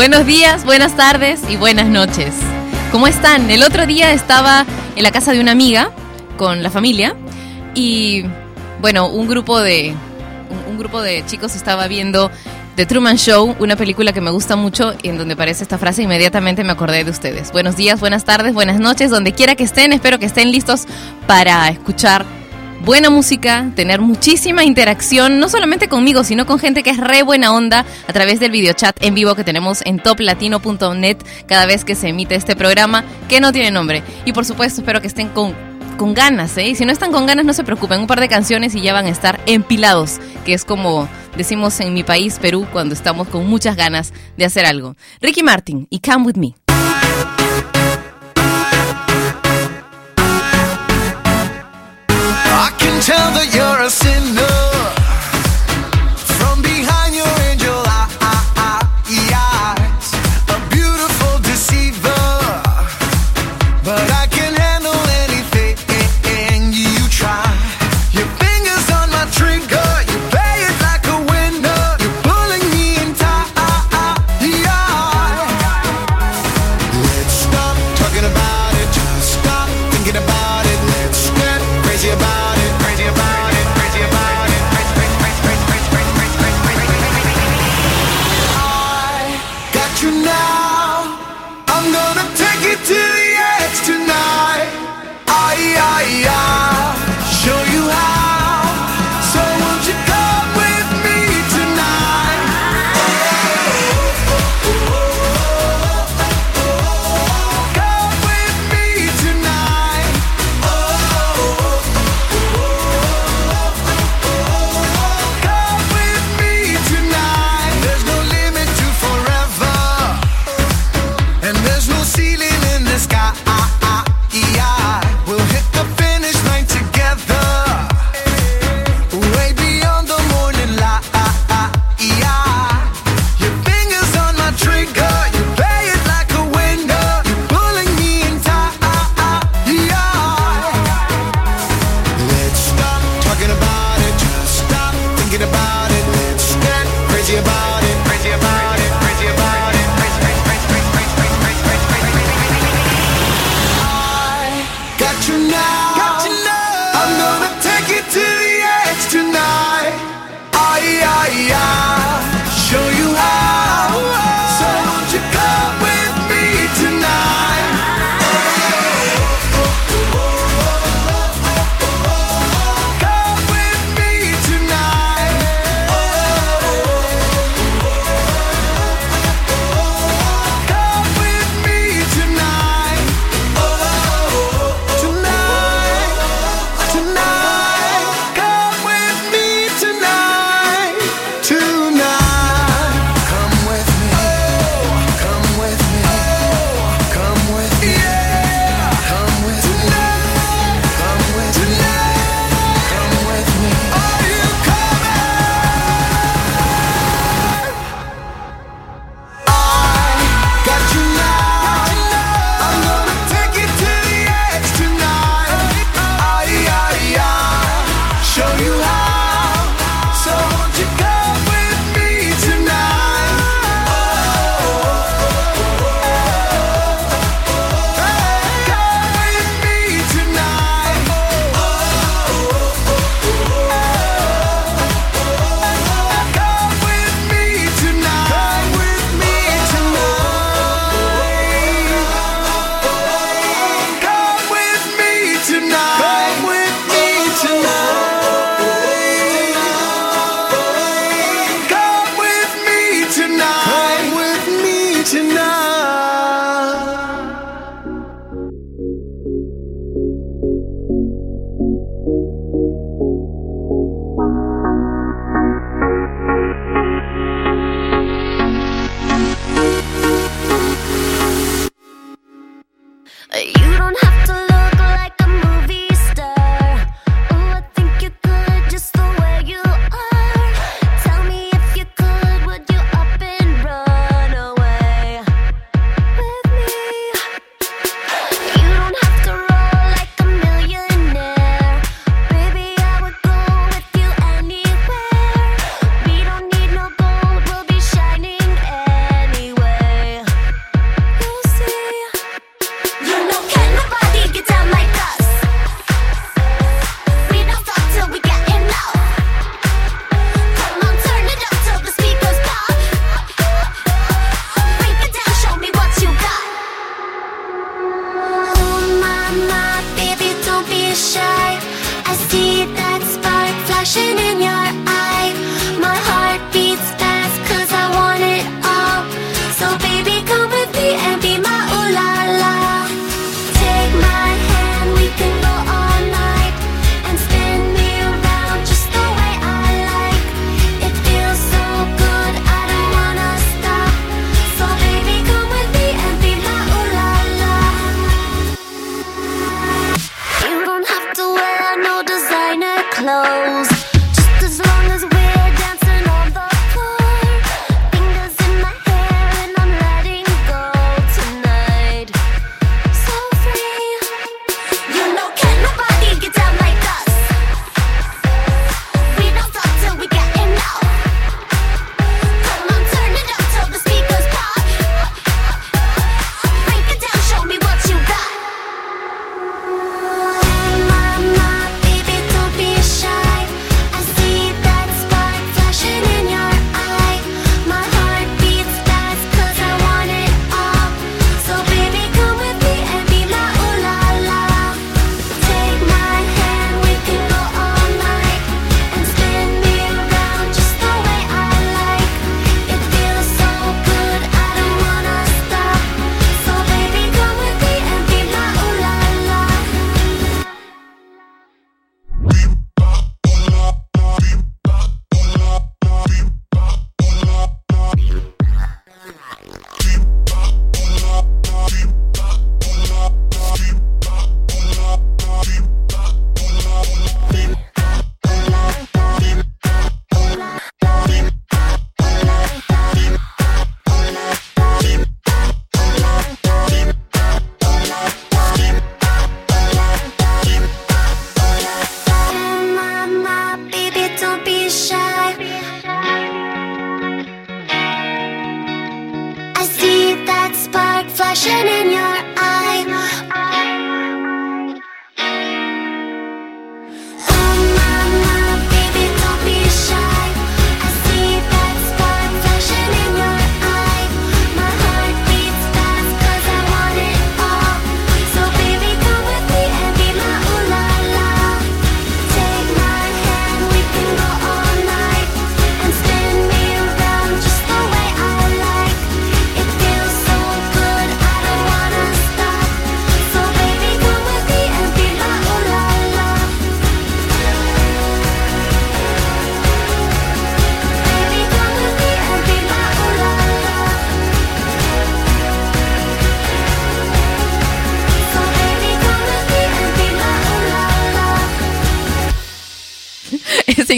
Buenos días, buenas tardes y buenas noches. ¿Cómo están? El otro día estaba en la casa de una amiga con la familia y bueno, un grupo de un, grupo de chicos estaba viendo The Truman Show, una película que me gusta mucho y en donde aparece esta frase inmediatamente me acordé de ustedes. Buenos días, buenas tardes, buenas noches, donde quiera que estén, espero que estén listos para escuchar buena música, tener muchísima interacción, no solamente conmigo, sino con gente que es re buena onda a través del videochat en vivo que tenemos en toplatino.net cada vez que se emite este programa que no tiene nombre. Y por supuesto, espero que estén con, con ganas, ¿eh? Y si no están con ganas, no se preocupen, un par de canciones y ya van a estar empilados, que es como decimos en mi país, Perú, cuando estamos con muchas ganas de hacer algo. Ricky Martin y Come With Me. Tell that you're a sinner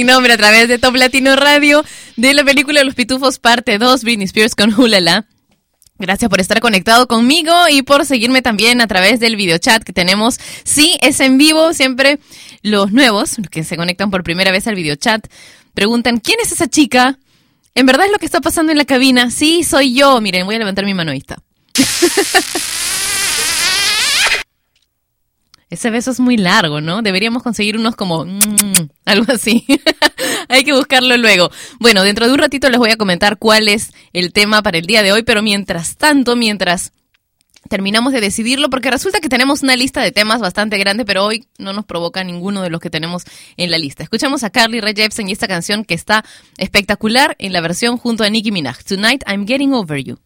nombre a través de Top Latino Radio de la película Los Pitufos parte 2, Britney Spears con Hulala. Gracias por estar conectado conmigo y por seguirme también a través del videochat que tenemos. Sí, es en vivo, siempre los nuevos que se conectan por primera vez al videochat preguntan, ¿quién es esa chica? ¿En verdad es lo que está pasando en la cabina? Sí, soy yo. Miren, voy a levantar mi mano ahí está. Ese beso es muy largo, ¿no? Deberíamos conseguir unos como mm, mm, algo así. Hay que buscarlo luego. Bueno, dentro de un ratito les voy a comentar cuál es el tema para el día de hoy, pero mientras tanto, mientras terminamos de decidirlo porque resulta que tenemos una lista de temas bastante grande, pero hoy no nos provoca ninguno de los que tenemos en la lista. Escuchamos a Carly Rae Jepsen y esta canción que está espectacular en la versión junto a Nicki Minaj, Tonight I'm Getting Over You.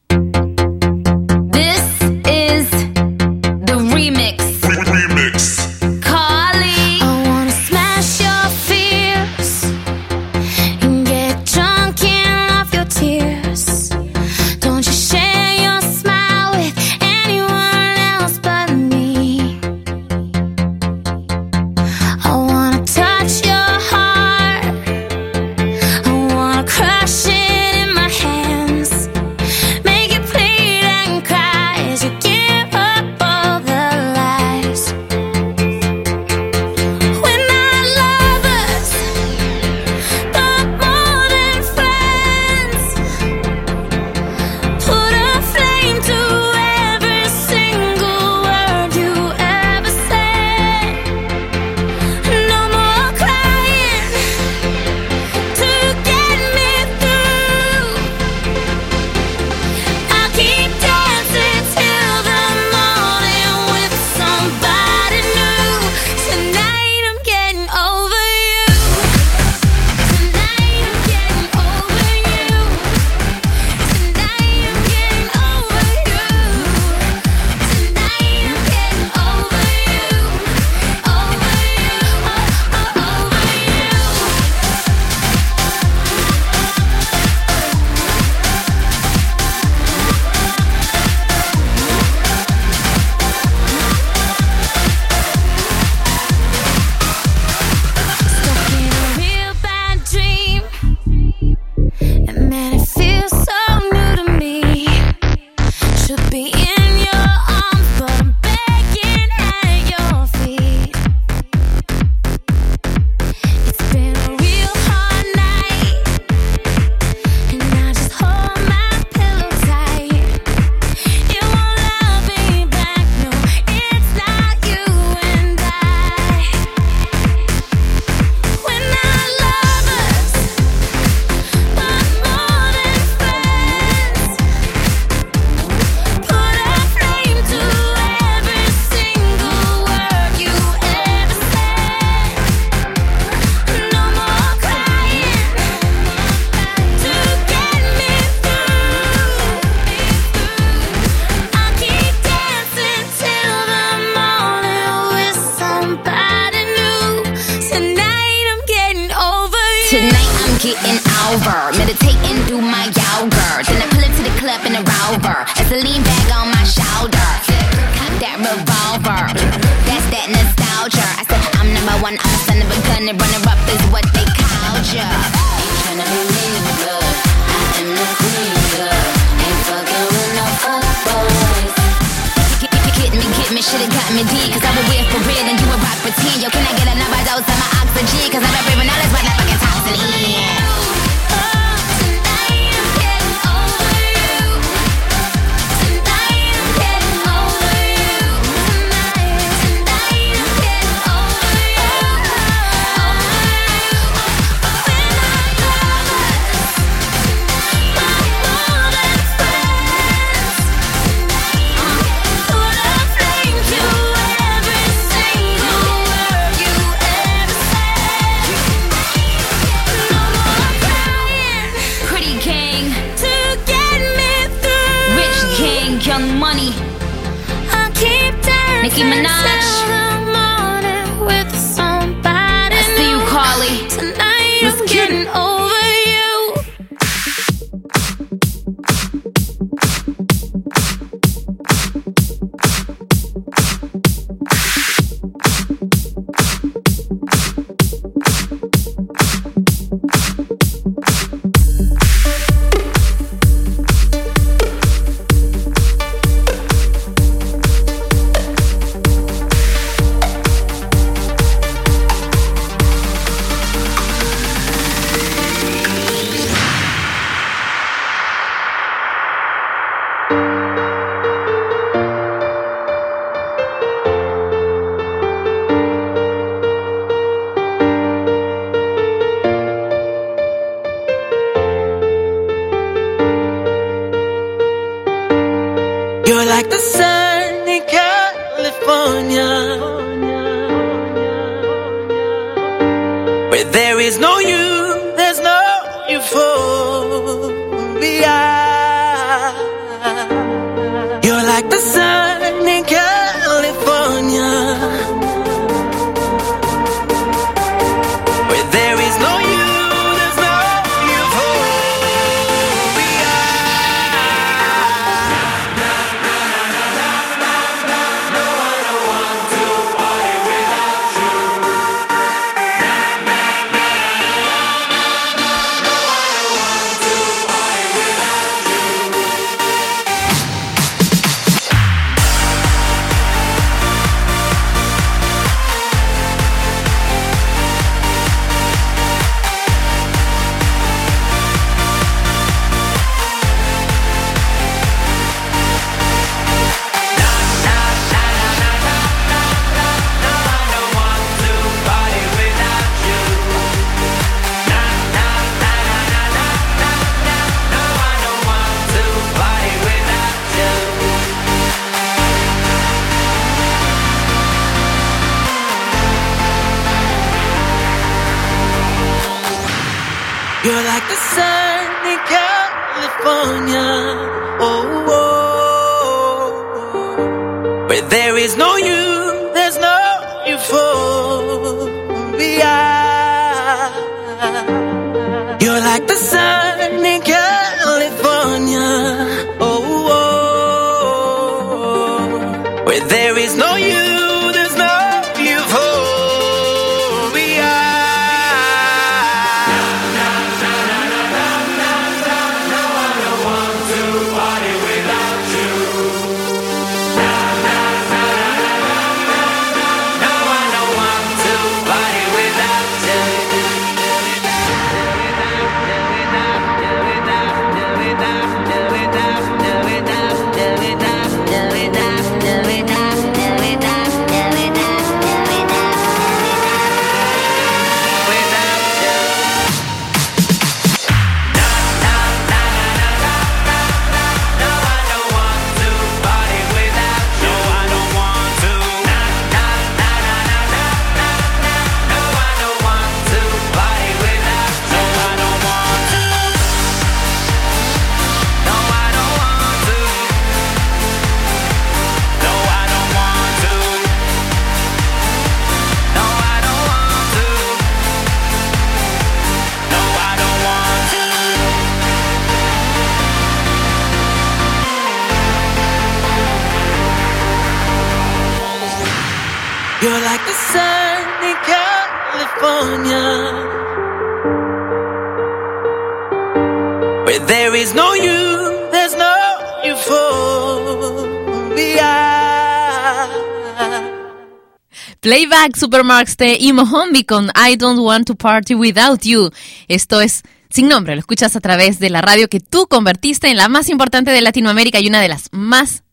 Playback Supermarks de Imo Hombi con I Don't Want to Party Without You. Esto es sin nombre, lo escuchas a través de la radio que tú convertiste en la más importante de Latinoamérica y una de las más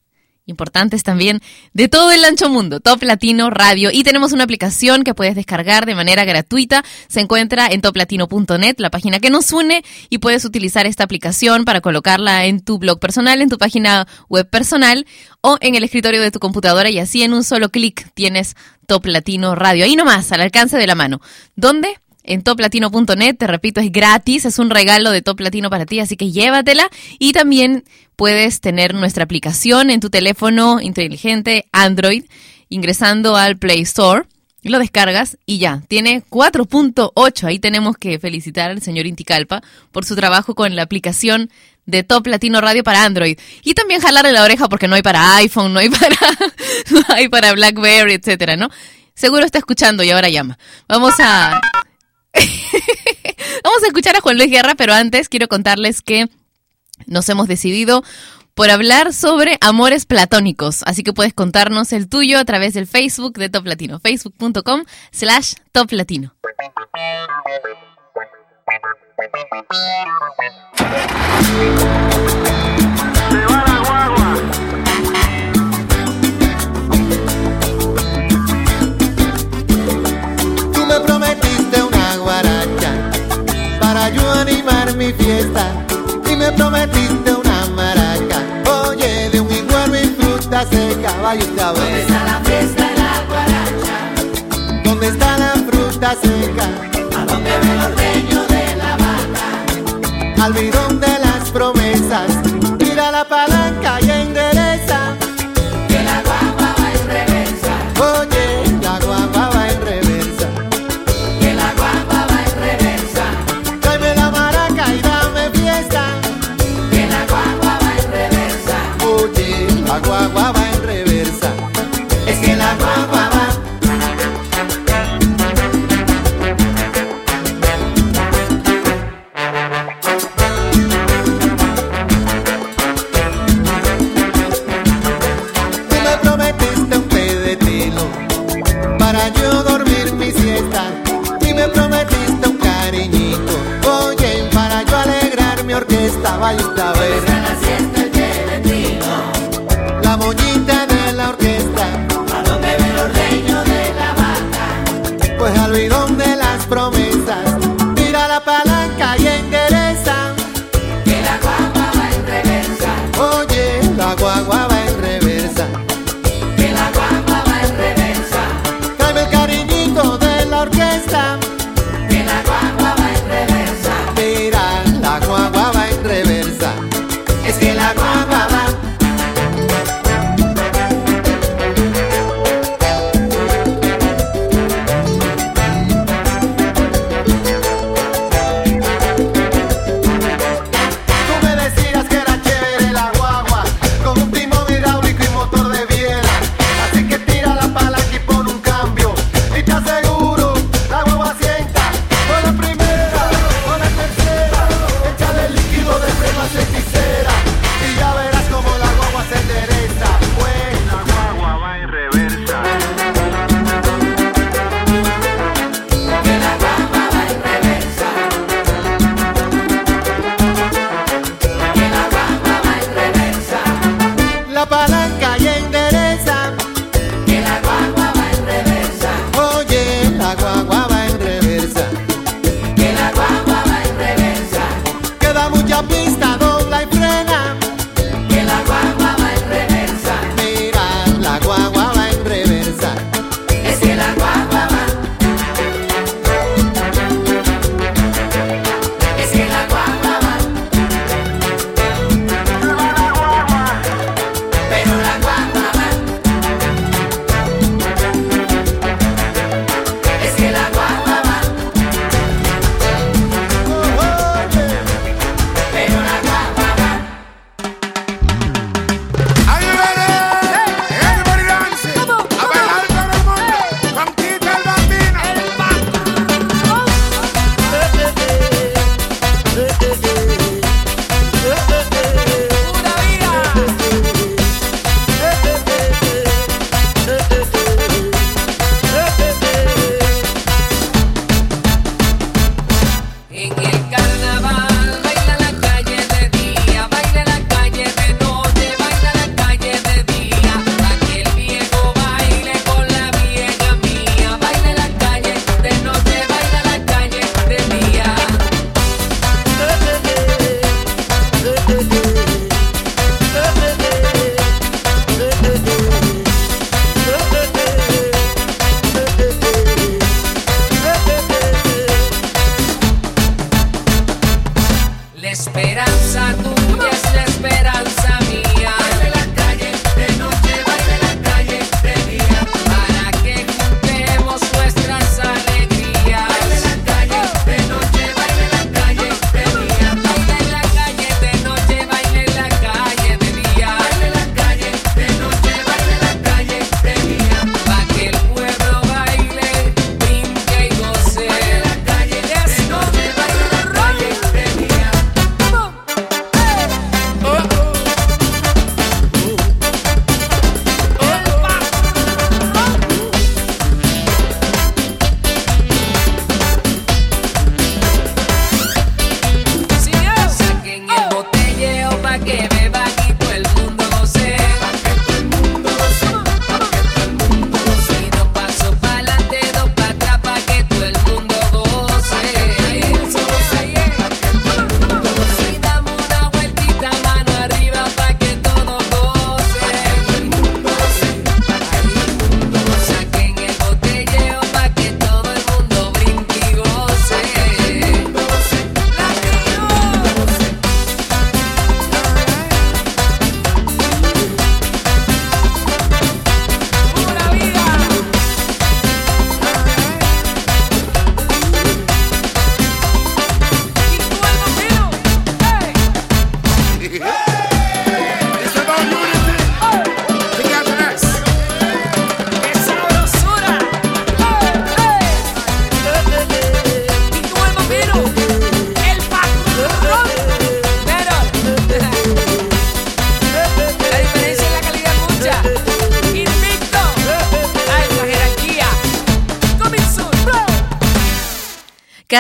importantes también de todo el ancho mundo, Top Latino Radio. Y tenemos una aplicación que puedes descargar de manera gratuita. Se encuentra en toplatino.net, la página que nos une, y puedes utilizar esta aplicación para colocarla en tu blog personal, en tu página web personal o en el escritorio de tu computadora y así en un solo clic tienes Top Latino Radio. Ahí nomás, al alcance de la mano. ¿Dónde? En toplatino.net, te repito, es gratis, es un regalo de Top Latino para ti, así que llévatela y también puedes tener nuestra aplicación en tu teléfono inteligente Android ingresando al Play Store. Lo descargas y ya, tiene 4.8. Ahí tenemos que felicitar al señor Inticalpa por su trabajo con la aplicación de Top Latino Radio para Android. Y también jalarle la oreja porque no hay para iPhone, no hay para, no hay para BlackBerry, etcétera, ¿no? Seguro está escuchando y ahora llama. Vamos a... Vamos a escuchar a Juan Luis Guerra, pero antes quiero contarles que nos hemos decidido por hablar sobre amores platónicos. Así que puedes contarnos el tuyo a través del Facebook de Top Latino, facebook.com slash Top Latino. Me prometiste una maraca. Oye, de un igual y fruta seca, vaya a ver. ¿Dónde está la fiesta de la guaracha? ¿Dónde está la fruta seca? ¿A dónde ve los dueños de la vaca? Al bidón de las promesas, tira la palanca y estaba tá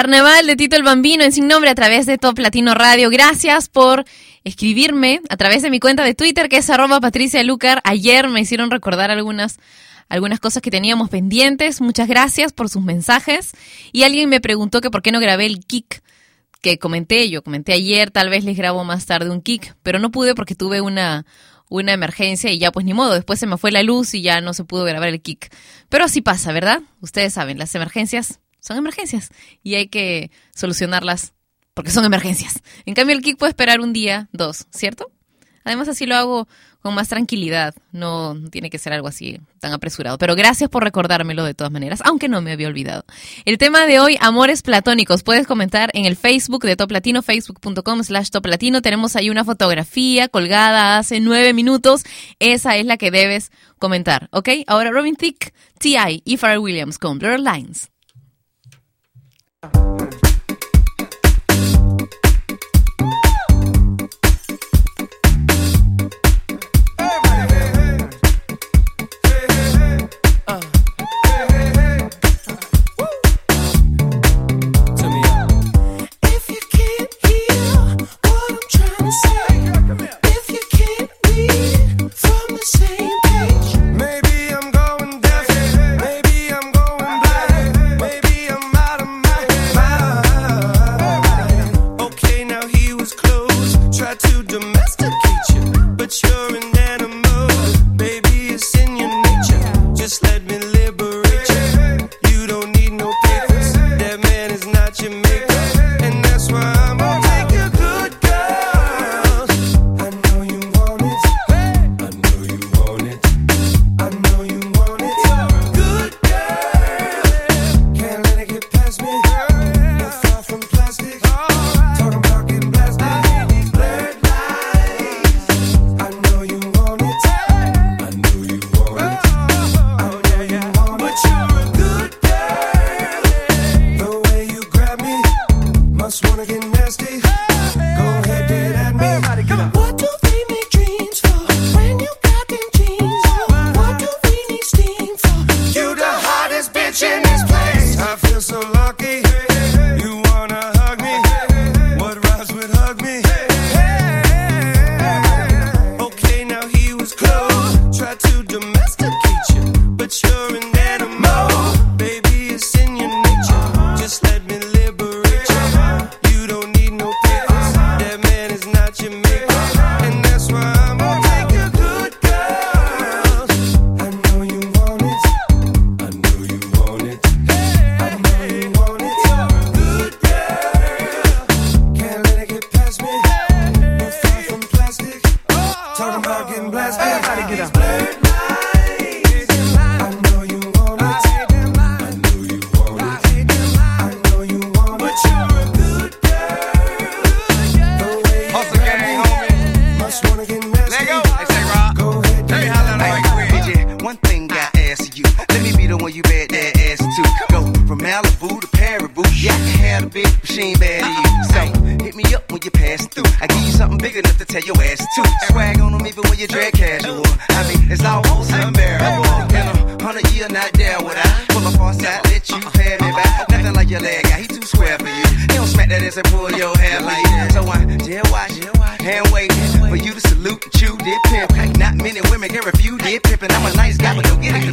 Carnaval de Tito el Bambino en Sin Nombre a través de Top Latino Radio. Gracias por escribirme a través de mi cuenta de Twitter que es arroba Patricia Lucar. Ayer me hicieron recordar algunas, algunas cosas que teníamos pendientes. Muchas gracias por sus mensajes. Y alguien me preguntó que por qué no grabé el kick que comenté. Yo comenté ayer, tal vez les grabo más tarde un kick, pero no pude porque tuve una, una emergencia y ya pues ni modo, después se me fue la luz y ya no se pudo grabar el kick. Pero así pasa, ¿verdad? Ustedes saben, las emergencias son emergencias y hay que solucionarlas porque son emergencias. En cambio, el kick puede esperar un día, dos, ¿cierto? Además, así lo hago con más tranquilidad. No tiene que ser algo así tan apresurado. Pero gracias por recordármelo de todas maneras, aunque no me había olvidado. El tema de hoy, amores platónicos. Puedes comentar en el Facebook de Top Latino, facebook.com slash Top Latino. Tenemos ahí una fotografía colgada hace nueve minutos. Esa es la que debes comentar, ¿ok? Ahora Robin Thicke, T.I. y Pharrell Williams con Blur Lines. dead watch, hand waiting for you to salute and chew, did pimp. Not many women can refuse, pimp, and I'm a nice guy, but don't get it.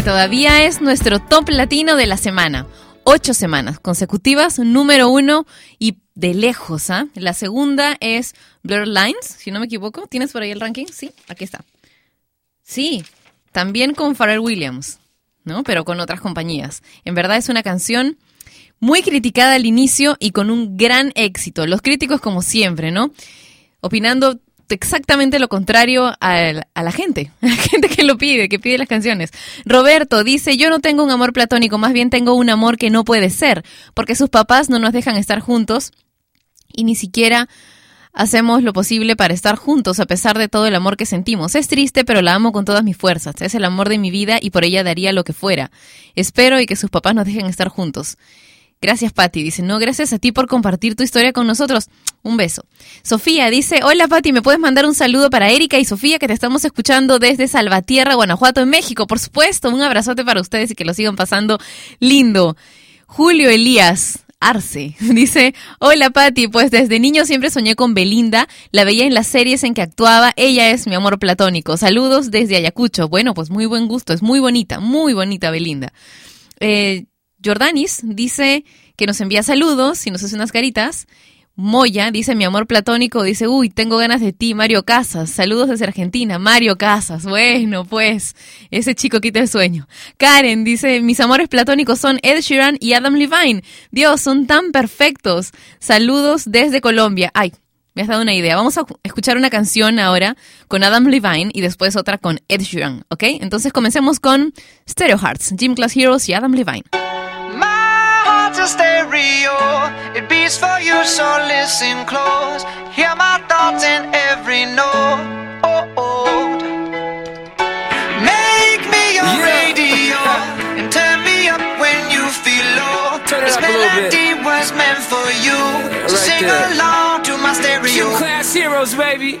que todavía es nuestro top latino de la semana. Ocho semanas consecutivas, número uno y de lejos. ¿eh? La segunda es Blur Lines, si no me equivoco. ¿Tienes por ahí el ranking? Sí, aquí está. Sí, también con Pharrell Williams, ¿no? Pero con otras compañías. En verdad es una canción muy criticada al inicio y con un gran éxito. Los críticos, como siempre, ¿no? Opinando exactamente lo contrario a, la, gente, a la gente que lo pide, que pide las canciones. Roberto dice, yo no tengo un amor platónico, más bien tengo un amor que no puede ser, porque sus papás no nos dejan estar juntos y ni siquiera hacemos lo posible para estar juntos a pesar de todo el amor que sentimos. Es triste, pero la amo con todas mis fuerzas. Es el amor de mi vida y por ella daría lo que fuera. Espero y que sus papás nos dejen estar juntos. Gracias, Patti. Dice, no, gracias a ti por compartir tu historia con nosotros. Un beso. Sofía dice, hola Patti, ¿me puedes mandar un saludo para Erika y Sofía que te estamos escuchando desde Salvatierra, Guanajuato, en México? Por supuesto, un abrazote para ustedes y que lo sigan pasando lindo. Julio Elías. Arce. Dice, hola Patti, pues desde niño siempre soñé con Belinda, la veía en las series en que actuaba, ella es mi amor platónico. Saludos desde Ayacucho. Bueno, pues muy buen gusto, es muy bonita, muy bonita Belinda. Eh, Jordanis dice que nos envía saludos y nos hace unas caritas. Moya dice mi amor platónico, dice, uy, tengo ganas de ti, Mario Casas. Saludos desde Argentina, Mario Casas. Bueno, pues, ese chico quita el sueño. Karen dice, mis amores platónicos son Ed Sheeran y Adam Levine. Dios, son tan perfectos. Saludos desde Colombia. Ay, me has dado una idea. Vamos a escuchar una canción ahora con Adam Levine y después otra con Ed Sheeran, ¿ok? Entonces comencemos con Stereo Hearts, Gym Class Heroes y Adam Levine. A stereo. It beats for you, so listen close. Hear my thoughts in every note. Oh, oh. Make me your radio and turn me up when you feel low. Turn it this up a bit. melody was meant for you. So Right sing there. along to my stereo. Gym class heroes, baby.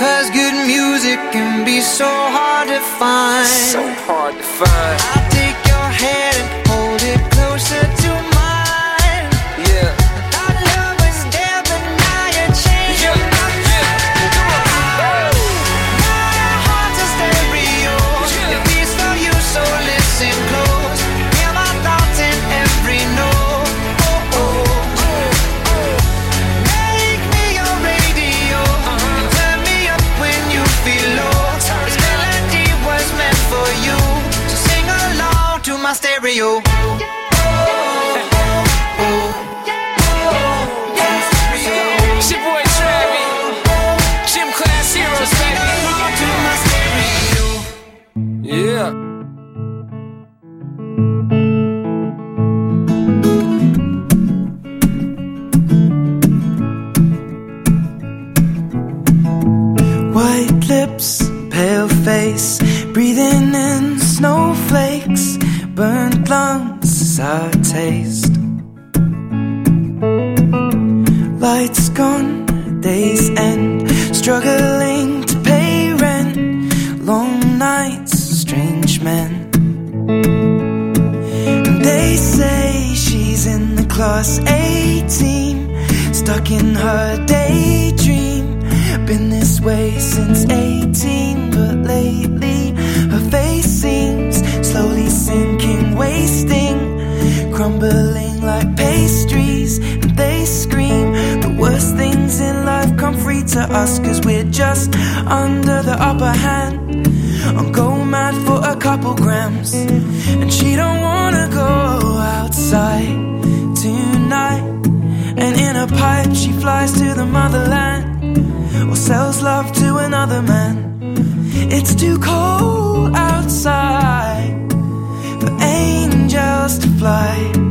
Because good music can be so hard to find. So hard to find. I'll take your hand baby. Yeah. White lips, pale face, breathing in snowflakes, burnt lungs I taste. Lights gone, days end, struggling to pay rent, long nights, strange men. And they say she's in the class 18, stuck in her daydream. Been this way since 18, but lately her face seems slowly sinking, wasting, crumbling like pastries. And they scream the worst things in life come free to us, cause we're just under the upper hand. I'm go mad for a couple grams, and she don't wanna go outside tonight. And in a pipe, she flies to the motherland or sells love to another man. It's too cold outside angels to fly.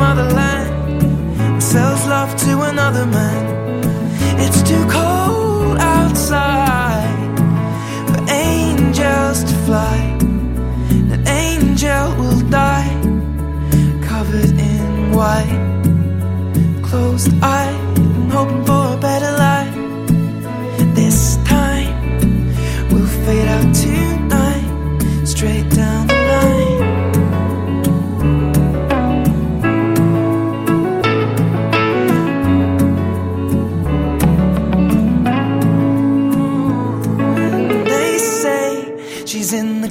Motherland and sells love to another man. It's too cold outside for angels to fly. An angel will die covered in white, closed eye, and hoping for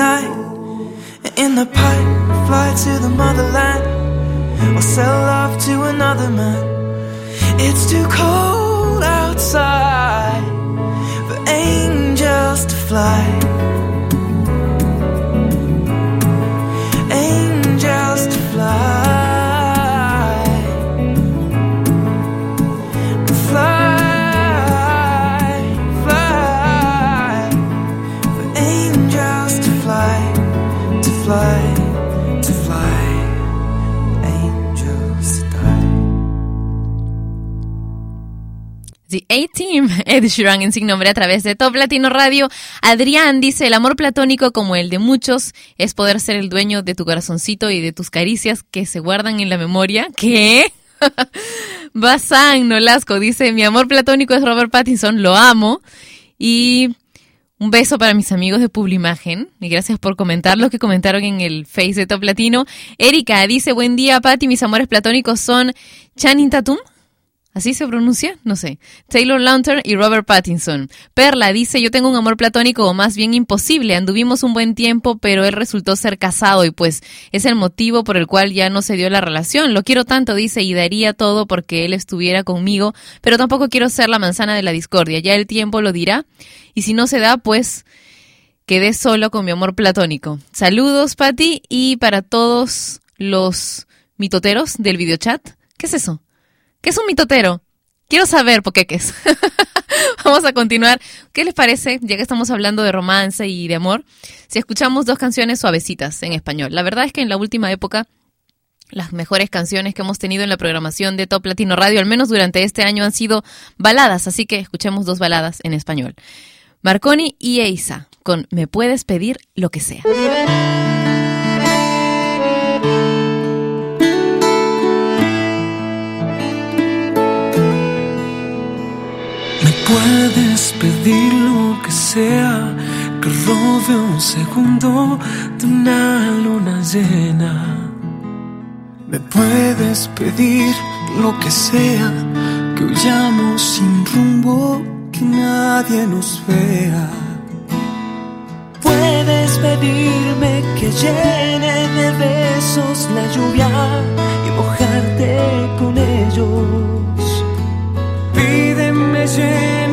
tonight. In the pipe, fly to the motherland or sell love to another man. It's too cold outside for angels to fly. Angels to. Fly, fly, to fly, angels. The A-Team, Ed Sheeran en Sin Nombre a través de Top Latino Radio. Adrián dice, el amor platónico como el de muchos es poder ser el dueño de tu corazoncito y de tus caricias que se guardan en la memoria. ¿Qué? Bazán Nolasco dice, mi amor platónico es Robert Pattinson, lo amo. Y un beso para mis amigos de Publimagen. Y gracias por comentar los que comentaron en el Face de Top Latino. Erika dice, buen día Patti, mis amores platónicos son Channing Tatum. ¿Así se pronuncia? No sé. Taylor Lautner y Robert Pattinson. Perla dice, yo tengo un amor platónico o más bien imposible. Anduvimos un buen tiempo, pero él resultó ser casado y pues es el motivo por el cual ya no se dio la relación. Lo quiero tanto, dice, y daría todo porque él estuviera conmigo, pero tampoco quiero ser la manzana de la discordia. Ya el tiempo lo dirá. Y si no se da, pues quedé solo con mi amor platónico. Saludos, Patti, y para todos los mitoteros del videochat. ¿Qué es eso? ¿Qué es un mitotero? Quiero saber, poqueques. Vamos a continuar. ¿Qué les parece, ya que estamos hablando de romance y de amor, si escuchamos dos canciones suavecitas en español? La verdad es que en la última época las mejores canciones que hemos tenido en la programación de Top Latino Radio, al menos durante este año, han sido baladas, así que escuchemos dos baladas en español. Marconi y Eisa con Me puedes pedir lo que sea. Puedes pedir lo que sea, que robe un segundo de una luna llena. Me puedes pedir lo que sea, que huyamos sin rumbo, que nadie nos vea. Puedes pedirme que llene de besos la lluvia y mojarte con ellos. vision.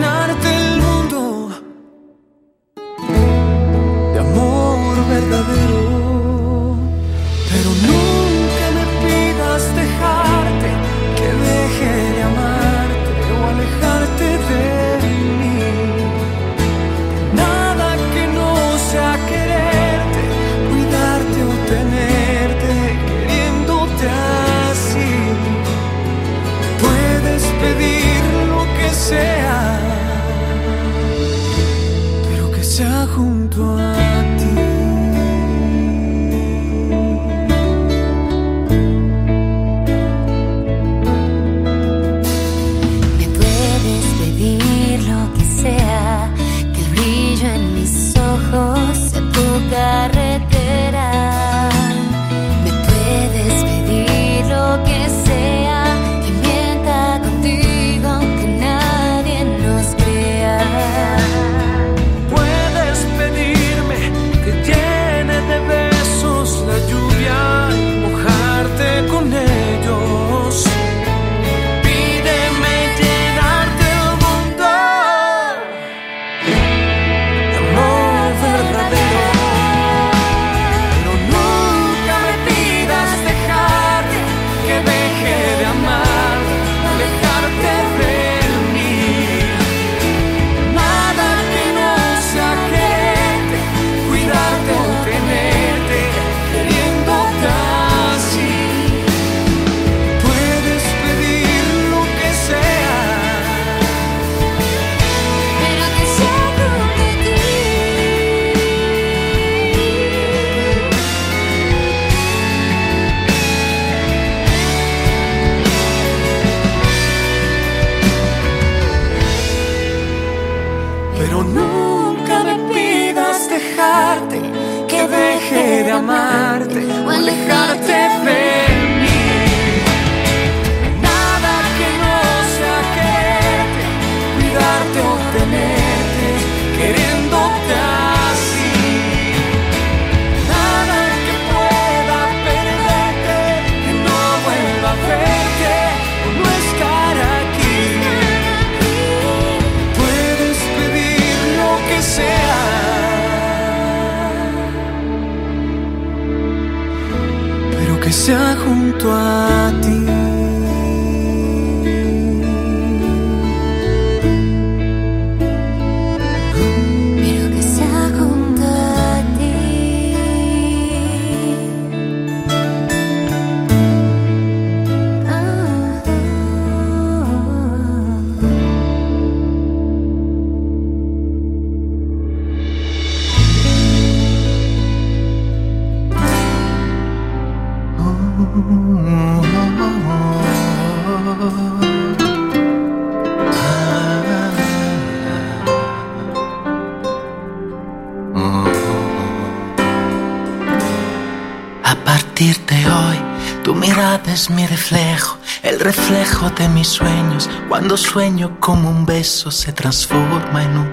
Cuando sueño como un beso se transforma en un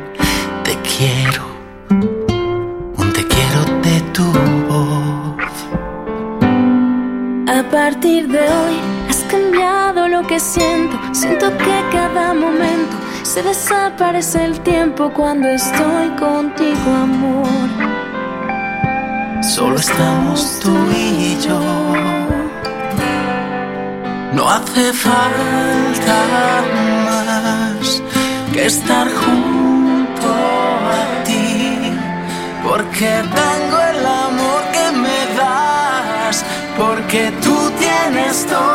te quiero, un te quiero de tu voz. A partir de hoy has cambiado lo que siento, siento que cada momento se desaparece el tiempo cuando estoy contigo, amor. Solo estamos tú y yo. No hace falta más que estar junto a ti, porque tengo el amor que me das, porque tú tienes todo.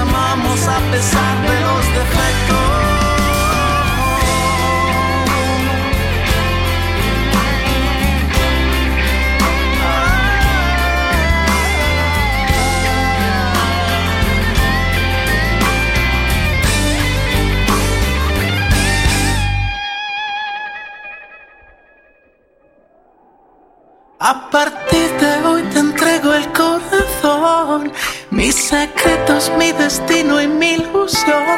Amamos a pesar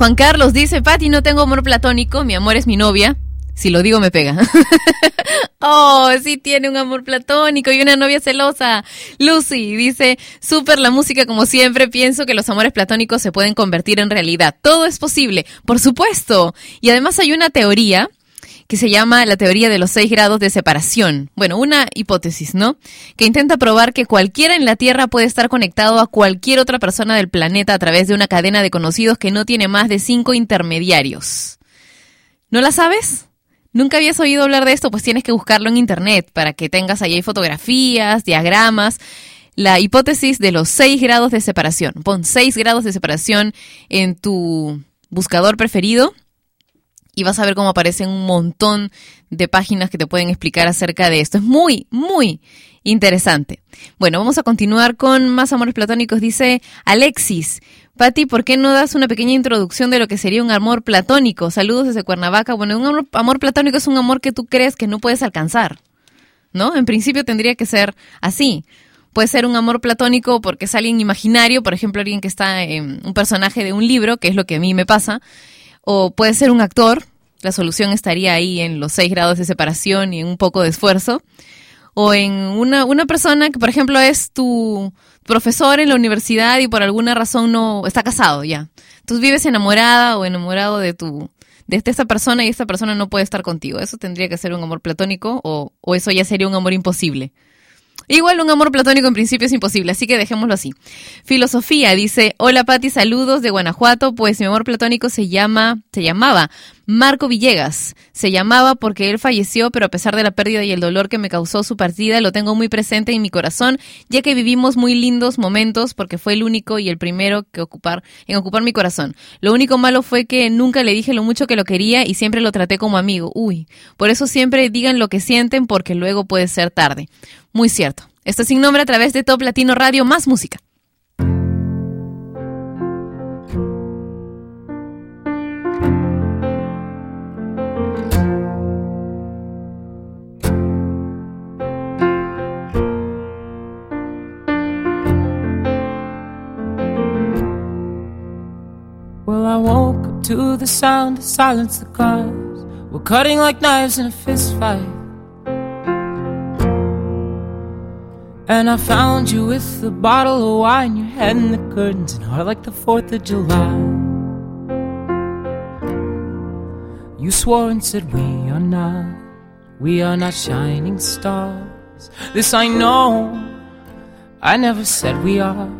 Juan Carlos dice, Pati, no tengo amor platónico, mi amor es mi novia. Si lo digo me pega. oh, sí tiene un amor platónico y una novia celosa. Lucy dice, súper la música como siempre, pienso que los amores platónicos se pueden convertir en realidad. Todo es posible, por supuesto. Y además hay una teoría que se llama la teoría de los seis grados de separación. Bueno, una hipótesis, ¿no? Que intenta probar que cualquiera en la Tierra puede estar conectado a cualquier otra persona del planeta a través de una cadena de conocidos que no tiene más de cinco intermediarios. ¿No la sabes? ¿Nunca habías oído hablar de esto? Pues tienes que buscarlo en internet para que tengas ahí fotografías, diagramas. La hipótesis de los seis grados de separación. Pon seis grados de separación en tu buscador preferido y vas a ver cómo aparecen un montón de páginas que te pueden explicar acerca de esto. Es muy, muy interesante. Bueno, vamos a continuar con más amores platónicos. Dice Alexis, Pati, ¿por qué no das una pequeña introducción de lo que sería un amor platónico? Saludos desde Cuernavaca. Bueno, un amor, amor platónico es un amor que tú crees que no puedes alcanzar, ¿no? En principio tendría que ser así. Puede ser un amor platónico porque es alguien imaginario, por ejemplo, alguien que está en un personaje de un libro, que es lo que a mí me pasa, o puede ser un actor, la solución estaría ahí en los seis grados de separación y en un poco de esfuerzo, o en una, una persona que, por ejemplo, es tu profesor en la universidad y por alguna razón no está casado ya. Entonces vives enamorada o enamorado de tu de esta persona y esta persona no puede estar contigo. Eso tendría que ser un amor platónico o, o eso ya sería un amor imposible. Igual un amor platónico en principio es imposible, así que dejémoslo así. Filosofía dice, hola Pati, saludos de Guanajuato, pues mi amor platónico se llama, se llamaba Marco Villegas. Se llamaba porque él falleció, pero a pesar de la pérdida y el dolor que me causó su partida, lo tengo muy presente en mi corazón, ya que vivimos muy lindos momentos porque fue el único y el primero que ocupar, en ocupar mi corazón. Lo único malo fue que nunca le dije lo mucho que lo quería y siempre lo traté como amigo. Uy, por eso siempre digan lo que sienten porque luego puede ser tarde. Muy cierto. Esto es sin nombre a través de Top Latino Radio, más música. I woke up to the sound of silence the cars. We're cutting like knives in a fist fight. And I found you with a bottle of wine, your head in the curtains, and heart like the 4th of July. You swore and said we are not, we are not shining stars. This I know, I never said we are.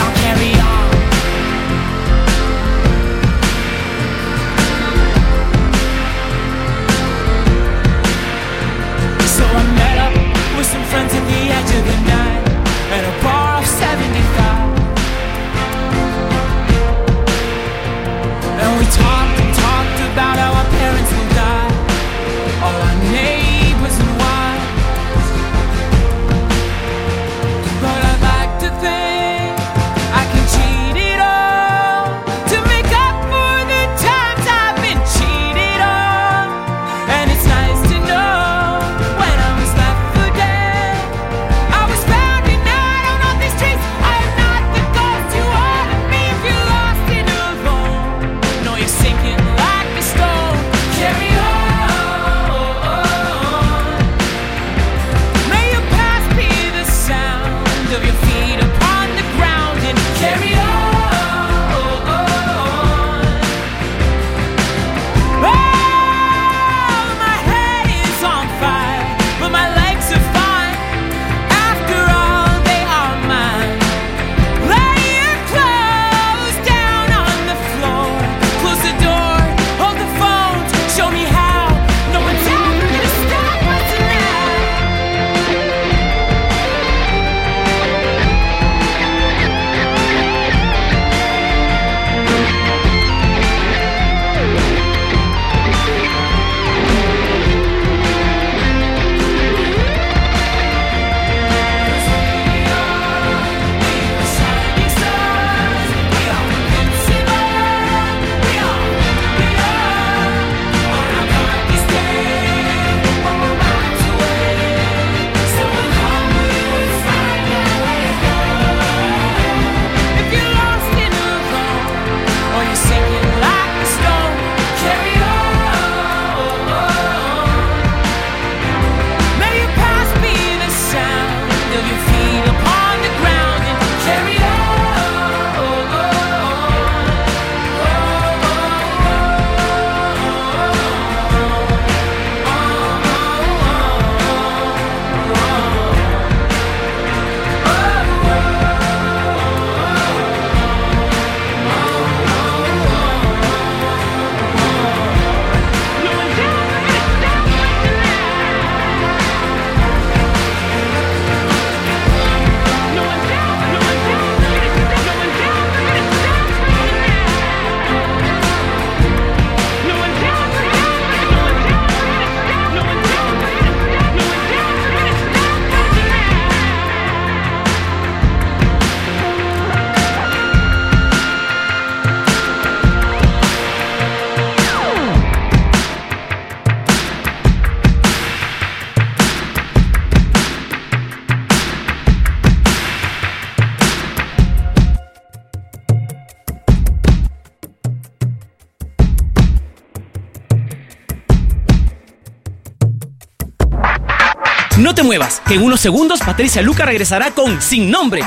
que en unos segundos Patricia Luca regresará con Sin Nombre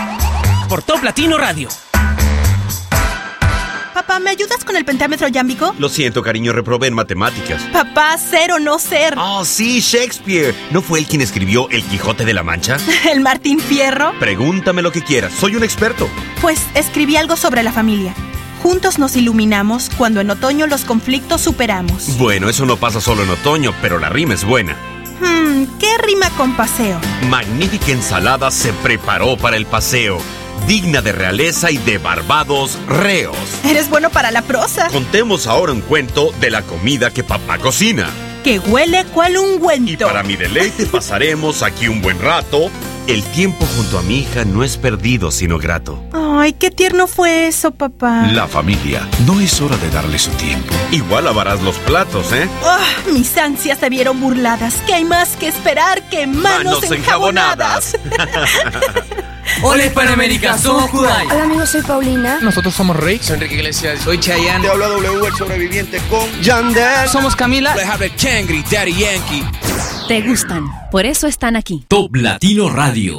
por Top Latino Radio. Papá, ¿me ayudas con el pentámetro yámbico? Lo siento, cariño, reprobé en matemáticas. Papá, ser o no ser. Oh, sí, Shakespeare. ¿No fue él quien escribió El Quijote de la Mancha? ¿El Martín Fierro? Pregúntame lo que quieras, soy un experto. Pues escribí algo sobre la familia. Juntos nos iluminamos cuando en otoño los conflictos superamos. Bueno, eso no pasa solo en otoño, pero la rima es buena. Hmm, ¿qué rima con paseo? Magnífica ensalada se preparó para el paseo. digna de realeza y de barbados reos. Eres bueno para la prosa. Contemos ahora un cuento de la comida que papá cocina. Que huele cual ungüento. Y para mi deleite pasaremos aquí un buen rato. El tiempo junto a mi hija no es perdido, sino grato. Ay, qué tierno fue eso, papá. La familia, no es hora de darle su tiempo. Igual lavarás los platos, ¿eh? Ah, mis ansias se vieron burladas. ¿Qué hay más que esperar que manos, enjabonadas? Hola Hispanoamérica, somos Kudai. Hola amigos, soy Paulina. Nosotros somos Rick. Soy Enrique Iglesias. Soy Chayanne. Te habla W, el sobreviviente con Yandel. Somos Camila. Les habla Changri, Daddy Yankee. Te gustan, por eso están aquí. Top Latino Radio.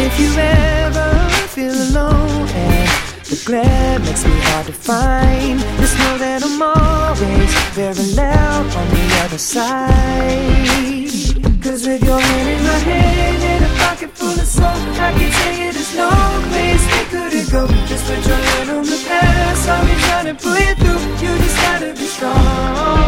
If you ever feel alone And the glare makes me hard to find Just know that I'm always very loud on the other side. Cause with your hand in my hand and a pocket full of soul I can tell you there's no place we couldn't go. Just put your hand on the past I'll be trying to pull you through. You just gotta be strong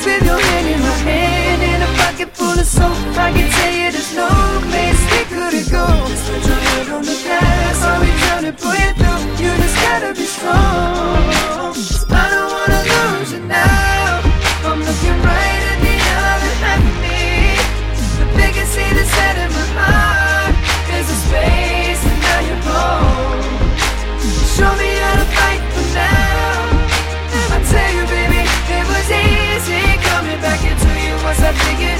Cause with your hand in my hand and a pocket full of soap, I can tell you there's no place we couldn't go. Just put your head on the past, I'll be trying to pull you through. You just gotta be strong. You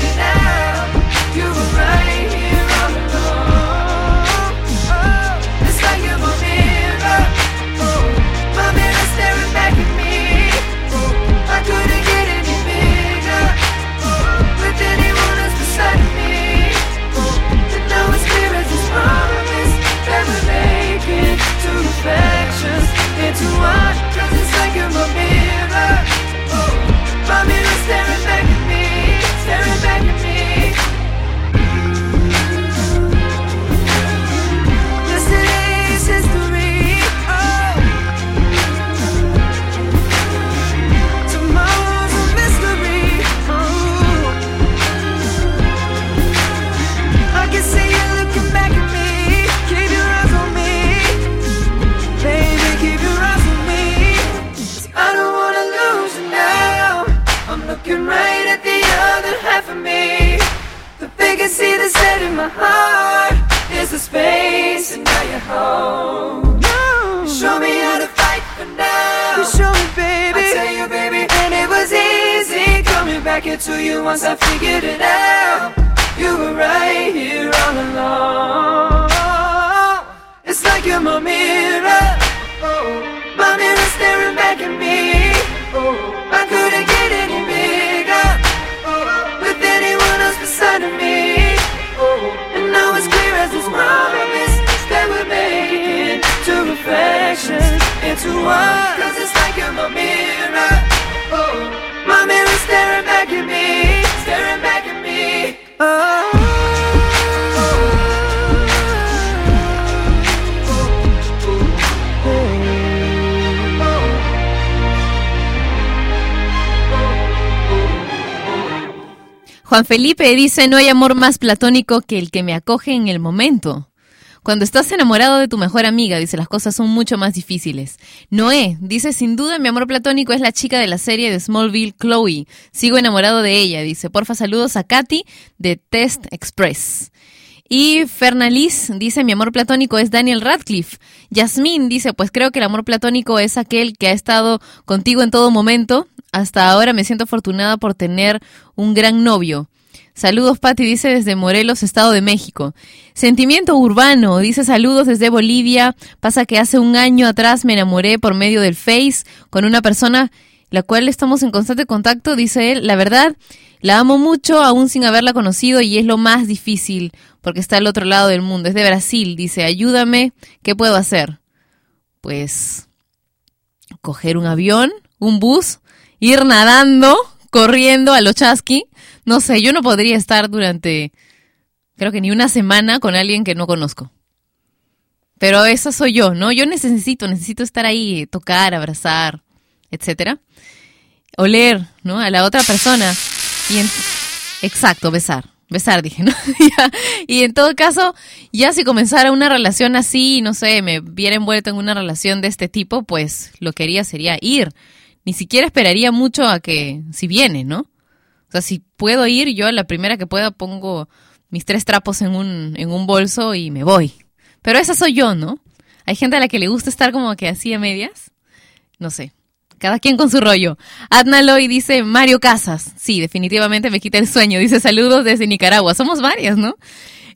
that's in my heart is the space, and now you're home. You show me how to fight for now. You show me, baby. I tell you, baby, and it was easy coming back into you once I figured it out. You were right here all along. It's like you're my mirror. Oh, my mirror staring back at me. Oh, I couldn't Juan Felipe dice, no hay amor más platónico que el que me acoge en el momento. Cuando estás enamorado de tu mejor amiga, dice, las cosas son mucho más difíciles. Noé dice, sin duda mi amor platónico es la chica de la serie de Smallville, Chloe. Sigo enamorado de ella, dice. Porfa, saludos a Katy de Test Express. Y Fernalis dice, mi amor platónico es Daniel Radcliffe. Yasmín dice, pues creo que el amor platónico es aquel que ha estado contigo en todo momento. Hasta ahora me siento afortunada por tener un gran novio. Saludos, Patti, dice desde Morelos, Estado de México. Sentimiento urbano, dice saludos desde Bolivia. Pasa que hace un año atrás me enamoré por medio del Face con una persona la cual estamos en constante contacto, dice él. La verdad, la amo mucho aún sin haberla conocido y es lo más difícil porque está al otro lado del mundo. Es de Brasil, dice, ayúdame, ¿qué puedo hacer? Pues coger un avión, un bus, ir nadando, corriendo a lo chasqui. No sé, yo no podría estar durante, creo que ni una semana con alguien que no conozco. Pero esa soy yo, ¿no? Yo necesito, necesito estar ahí, tocar, abrazar, etcétera. Oler, ¿no? A la otra persona. Y en- exacto, besar. Besar, dije, ¿no? Y en todo caso, ya si comenzara una relación así, no sé, me viera envuelto en una relación de este tipo, pues lo que haría sería ir. Ni siquiera esperaría mucho a que, si viene, ¿no? O sea, si puedo ir, yo a la primera que pueda pongo mis tres trapos en un, en un bolso y me voy. Pero esa soy yo, ¿no? Hay gente a la que le gusta estar como que así a medias. No sé. Cada quien con su rollo. Adna Loy dice Mario Casas. Sí, definitivamente me quita el sueño. Dice saludos desde Nicaragua. Somos varias, ¿no?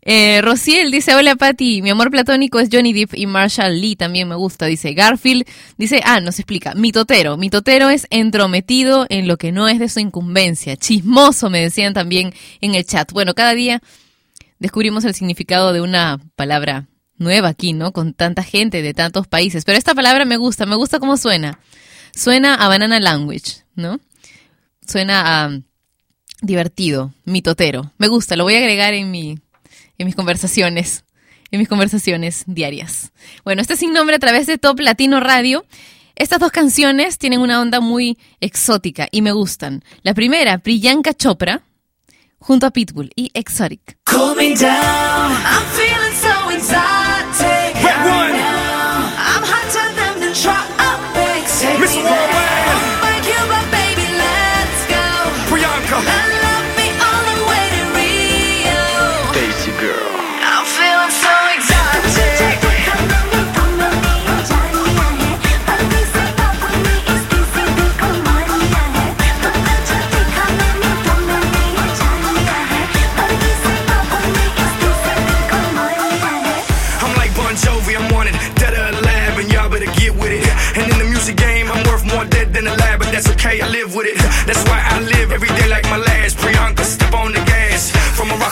Eh, Rociel dice, hola Patti, mi amor platónico es Johnny Depp y Marshall Lee, también me gusta, dice Garfield, dice, ah, nos explica, mitotero, mitotero es entrometido en lo que no es de su incumbencia, chismoso me decían también en el chat. Bueno, cada día descubrimos el significado de una palabra nueva aquí, ¿no? Con tanta gente de tantos países, pero esta palabra me gusta, me gusta cómo suena. Suena a banana language, ¿no? Suena a divertido, mitotero. Me gusta, lo voy a agregar en mi en mis conversaciones, en mis conversaciones diarias. Bueno, este es sin nombre a través de Top Latino Radio. Estas dos canciones tienen una onda muy exótica y me gustan. La primera, Priyanka Chopra, junto a Pitbull y Exotic. Cool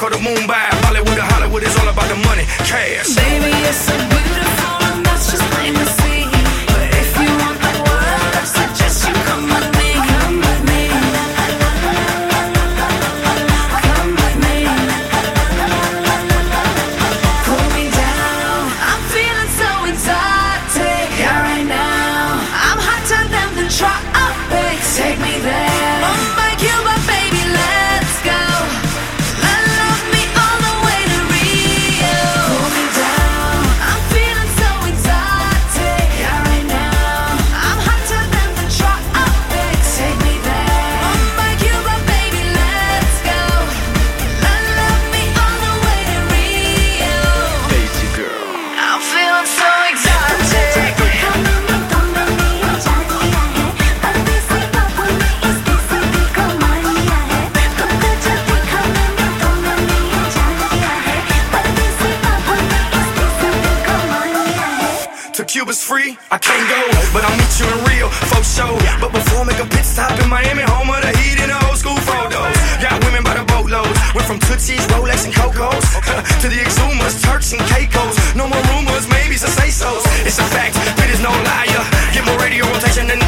or the Mumbai, by Hollywood to Hollywood is all about the money, cash. Baby, it's a I can't go, but I'll meet you in Rio for sure. But before I make a pit stop in Miami, home of the heat and the old school photos. Got women by the boatloads, went from Tootsies, Rolex, and Cocos to the Exumas, Turks, and Caicos. No more rumors, maybe some say so's. It's a fact, it is no liar. Get more radio rotation than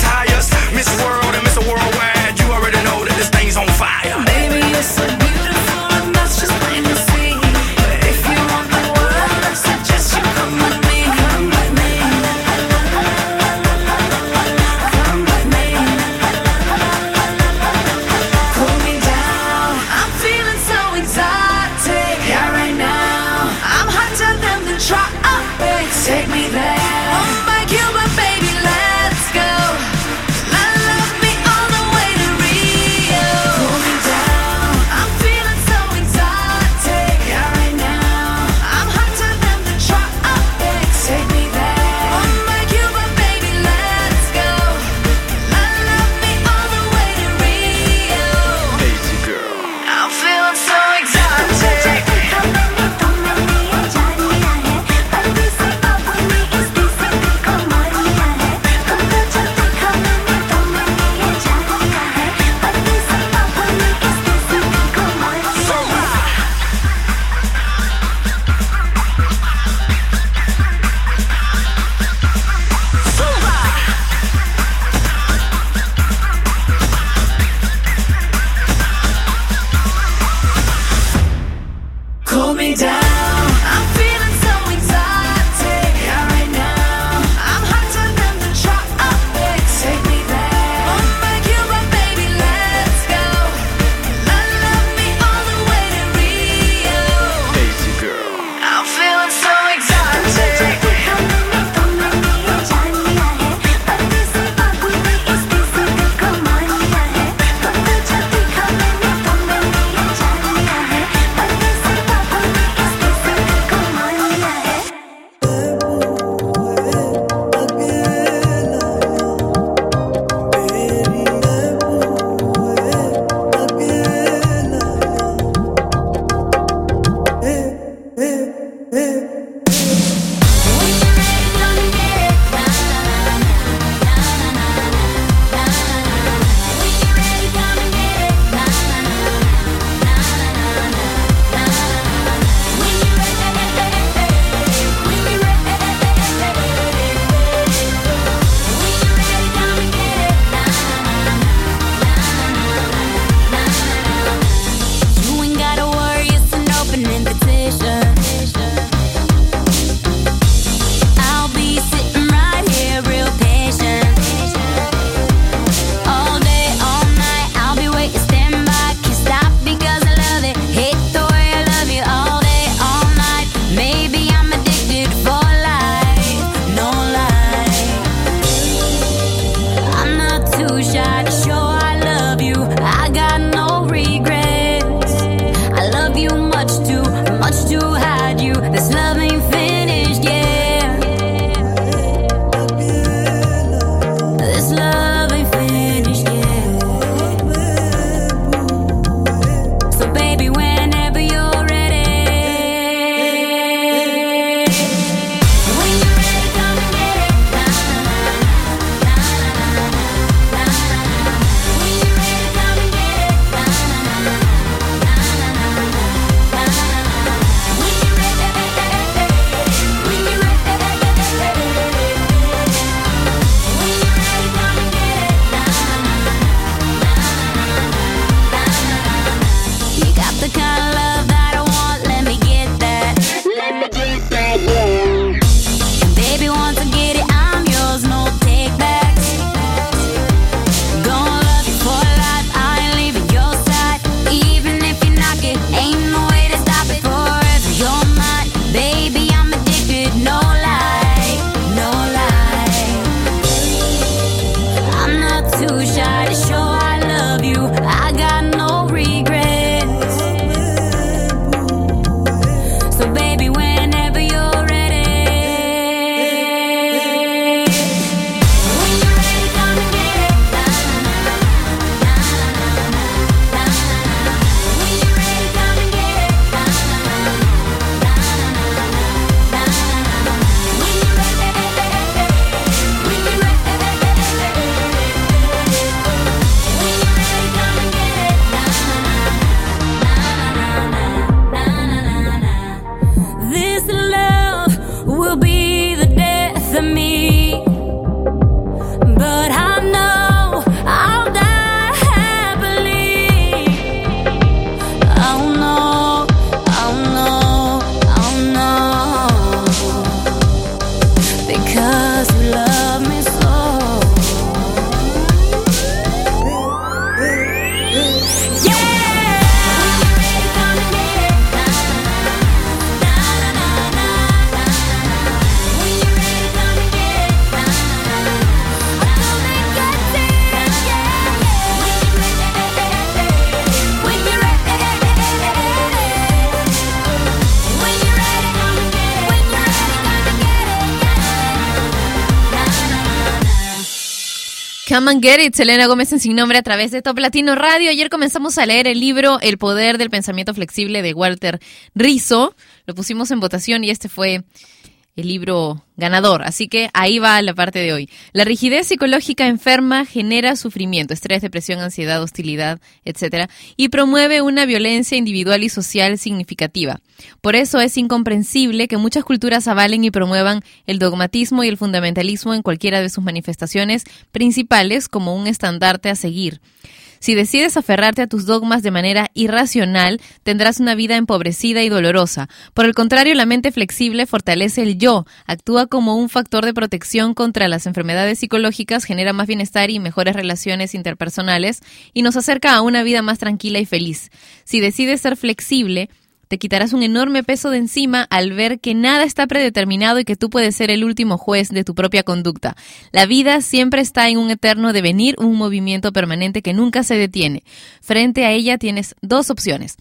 Get Selena Gómez en Sin Nombre a través de Top Latino Radio. Ayer comenzamos a leer el libro El Poder del Pensamiento Flexible de Walter Rizzo. Lo pusimos en votación y este fue el libro ganador. Así que ahí va la parte de hoy. La rigidez psicológica enferma genera sufrimiento, estrés, depresión, ansiedad, hostilidad, etc. y promueve una violencia individual y social significativa. Por eso es incomprensible que muchas culturas avalen y promuevan el dogmatismo y el fundamentalismo en cualquiera de sus manifestaciones principales como un estandarte a seguir. Si decides aferrarte a tus dogmas de manera irracional, tendrás una vida empobrecida y dolorosa. Por el contrario, la mente flexible fortalece el yo, actúa como un factor de protección contra las enfermedades psicológicas, genera más bienestar y mejores relaciones interpersonales y nos acerca a una vida más tranquila y feliz. Si decides ser flexible, te quitarás un enorme peso de encima al ver que nada está predeterminado y que tú puedes ser el último juez de tu propia conducta. La vida siempre está en un eterno devenir, un movimiento permanente que nunca se detiene. Frente a ella tienes dos opciones.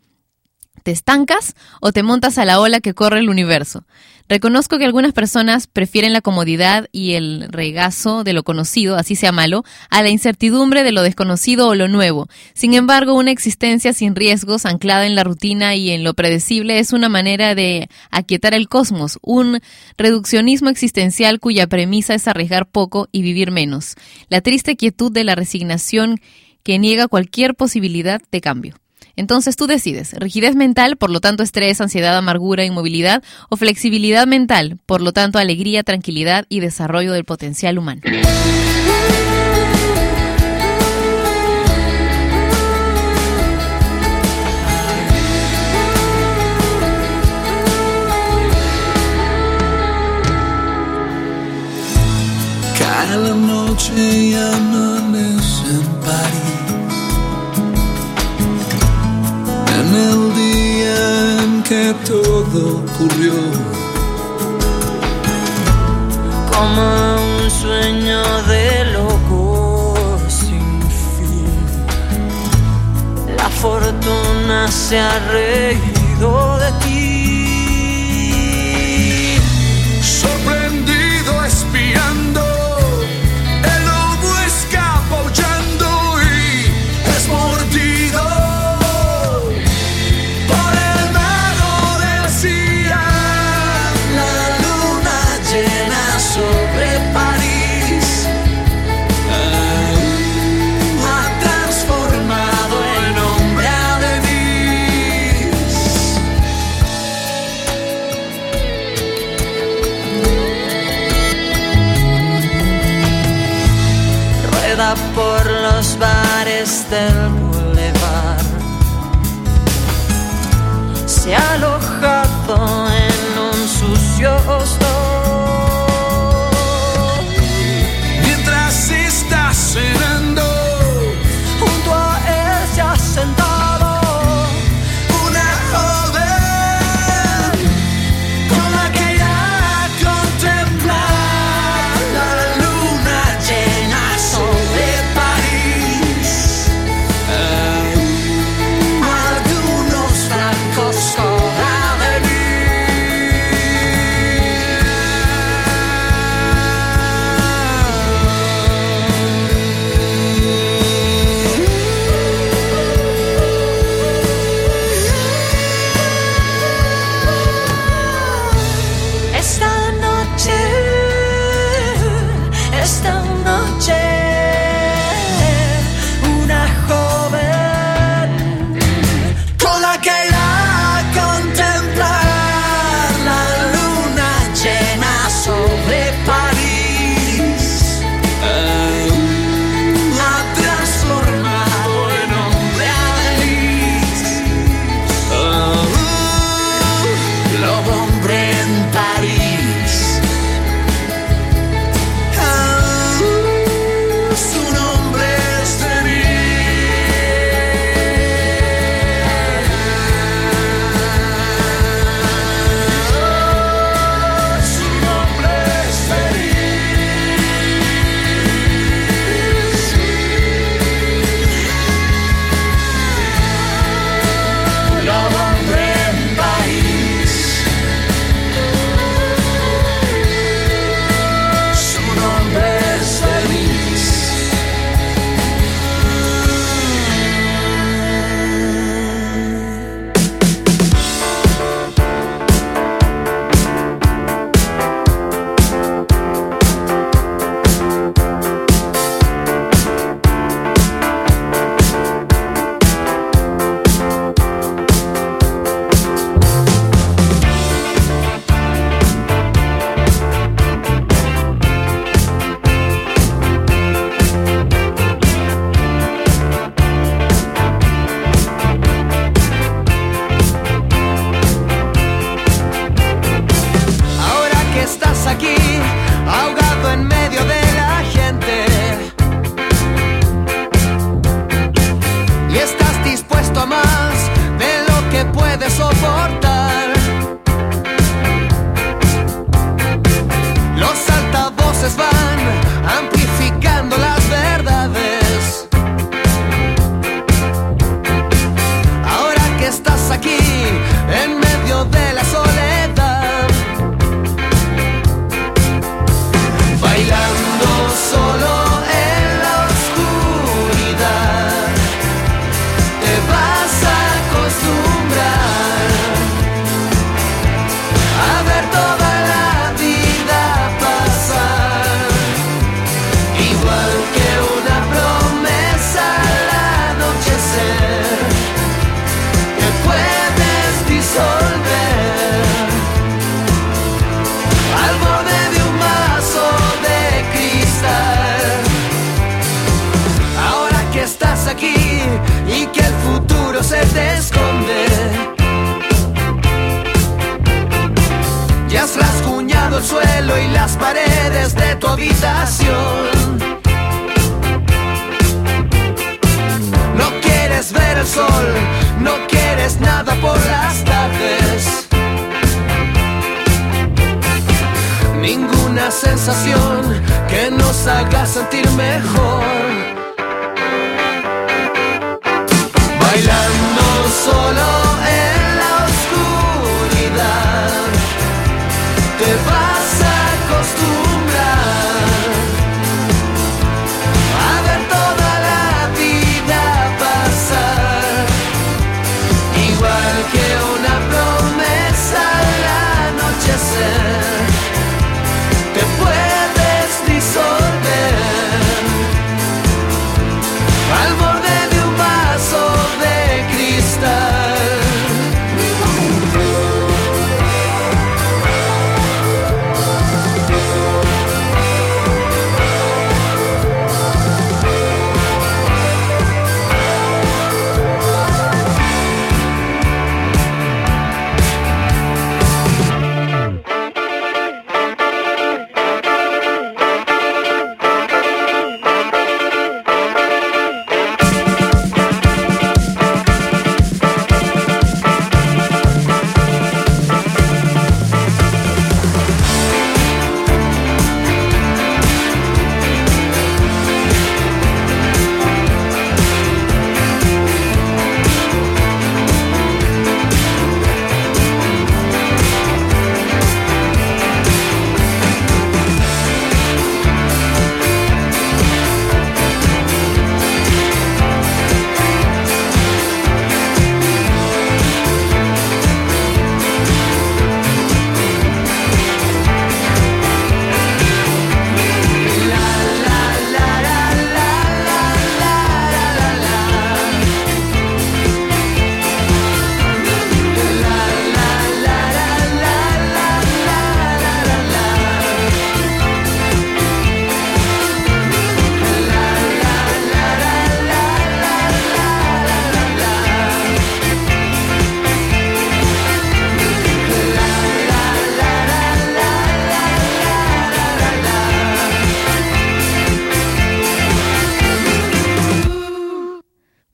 ¿Te estancas o te montas a la ola que corre el universo? Reconozco que algunas personas prefieren la comodidad y el regazo de lo conocido, así sea malo, a la incertidumbre de lo desconocido o lo nuevo. Sin embargo, una existencia sin riesgos, anclada en la rutina y en lo predecible, es una manera de aquietar el cosmos, un reduccionismo existencial cuya premisa es arriesgar poco y vivir menos. La triste quietud de la resignación que niega cualquier posibilidad de cambio. Entonces tú decides, rigidez mental, por lo tanto estrés, ansiedad, amargura, inmovilidad, o flexibilidad mental, por lo tanto alegría, tranquilidad y desarrollo del potencial humano. Cada noche y amanece En el día en que todo ocurrió. como un sueño de loco sin fin. La fortuna se ha reído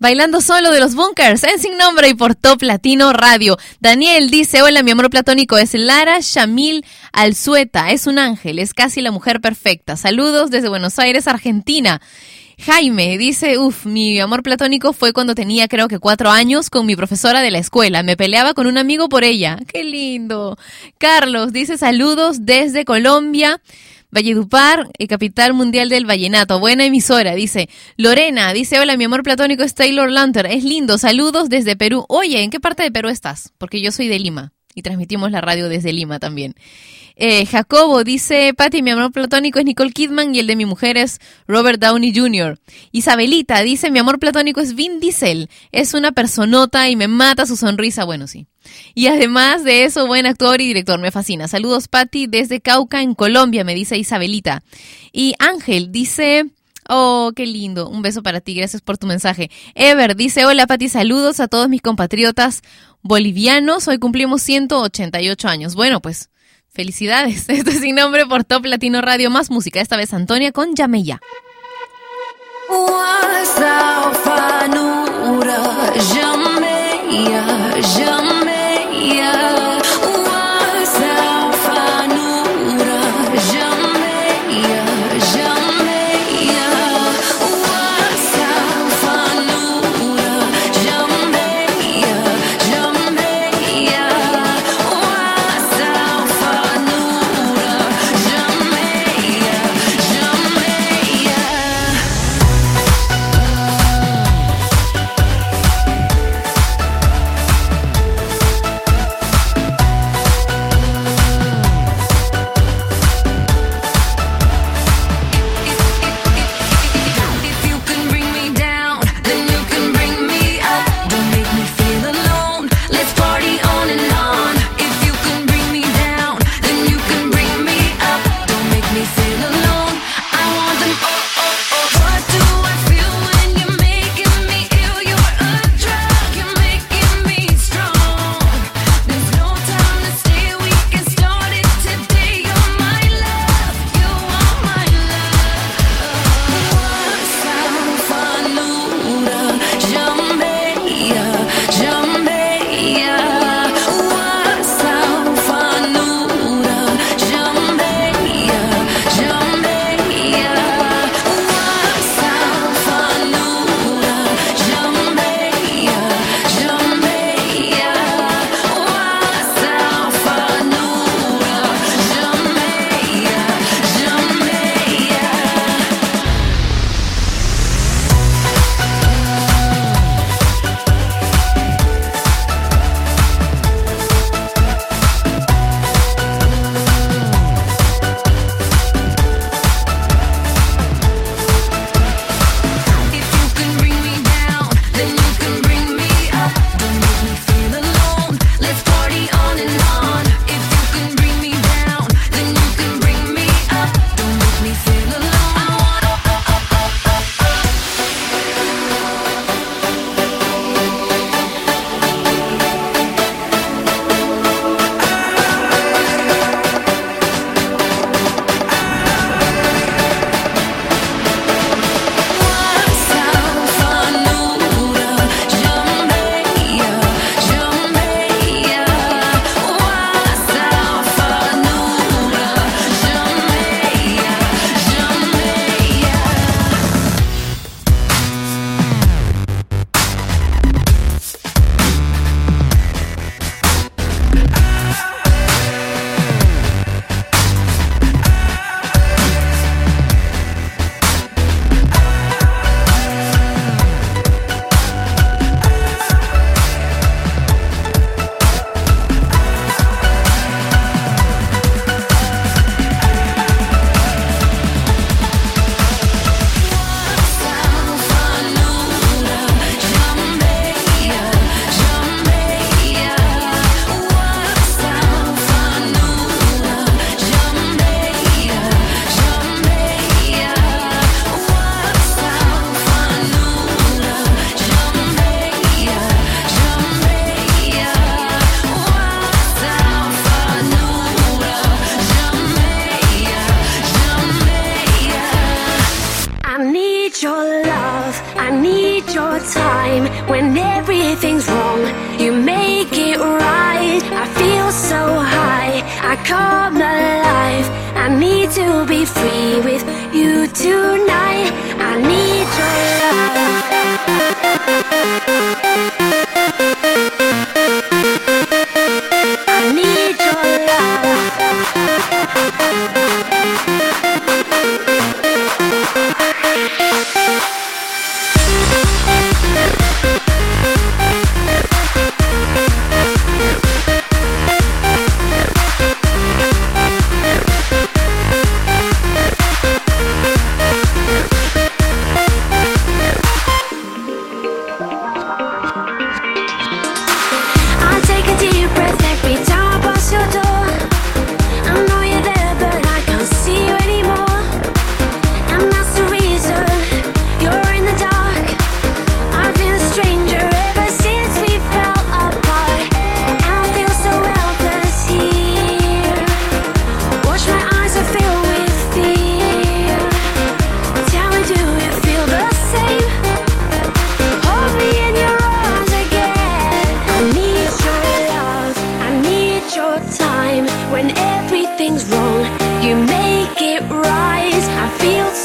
Bailando solo de los bunkers, en Sin Nombre y por Top Latino Radio. Daniel dice, hola, mi amor platónico es Lara Shamil Alzueta, es un ángel, es casi la mujer perfecta. Saludos desde Buenos Aires, Argentina. Jaime dice, uff, mi amor platónico fue cuando tenía creo que cuatro años con mi profesora de la escuela. Me peleaba con un amigo por ella. ¡Qué lindo! Carlos dice, saludos desde Colombia. Valledupar, eh, capital mundial del vallenato. Buena emisora, dice. Lorena, dice, hola, mi amor platónico es Taylor Lanter. Es lindo, saludos desde Perú. Oye, ¿en qué parte de Perú estás? Porque yo soy de Lima y transmitimos la radio desde Lima también. Eh, Jacobo dice, Patti, mi amor platónico es Nicole Kidman y el de mi mujer es Robert Downey Jr. Isabelita dice, mi amor platónico es Vin Diesel. Es una personota y me mata su sonrisa. Bueno, sí. Y además de eso, buen actor y director, me fascina. Saludos, Patti, desde Cauca, en Colombia, me dice Isabelita. Y Ángel dice... Oh, qué lindo. Un beso para ti. Gracias por tu mensaje. Ever dice, hola Pati, saludos a todos mis compatriotas bolivianos. Hoy cumplimos 188 años. Bueno, pues felicidades. Esto es sin nombre por Top Latino Radio. Más música. Esta vez Antonia con Llame Ya.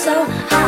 so high.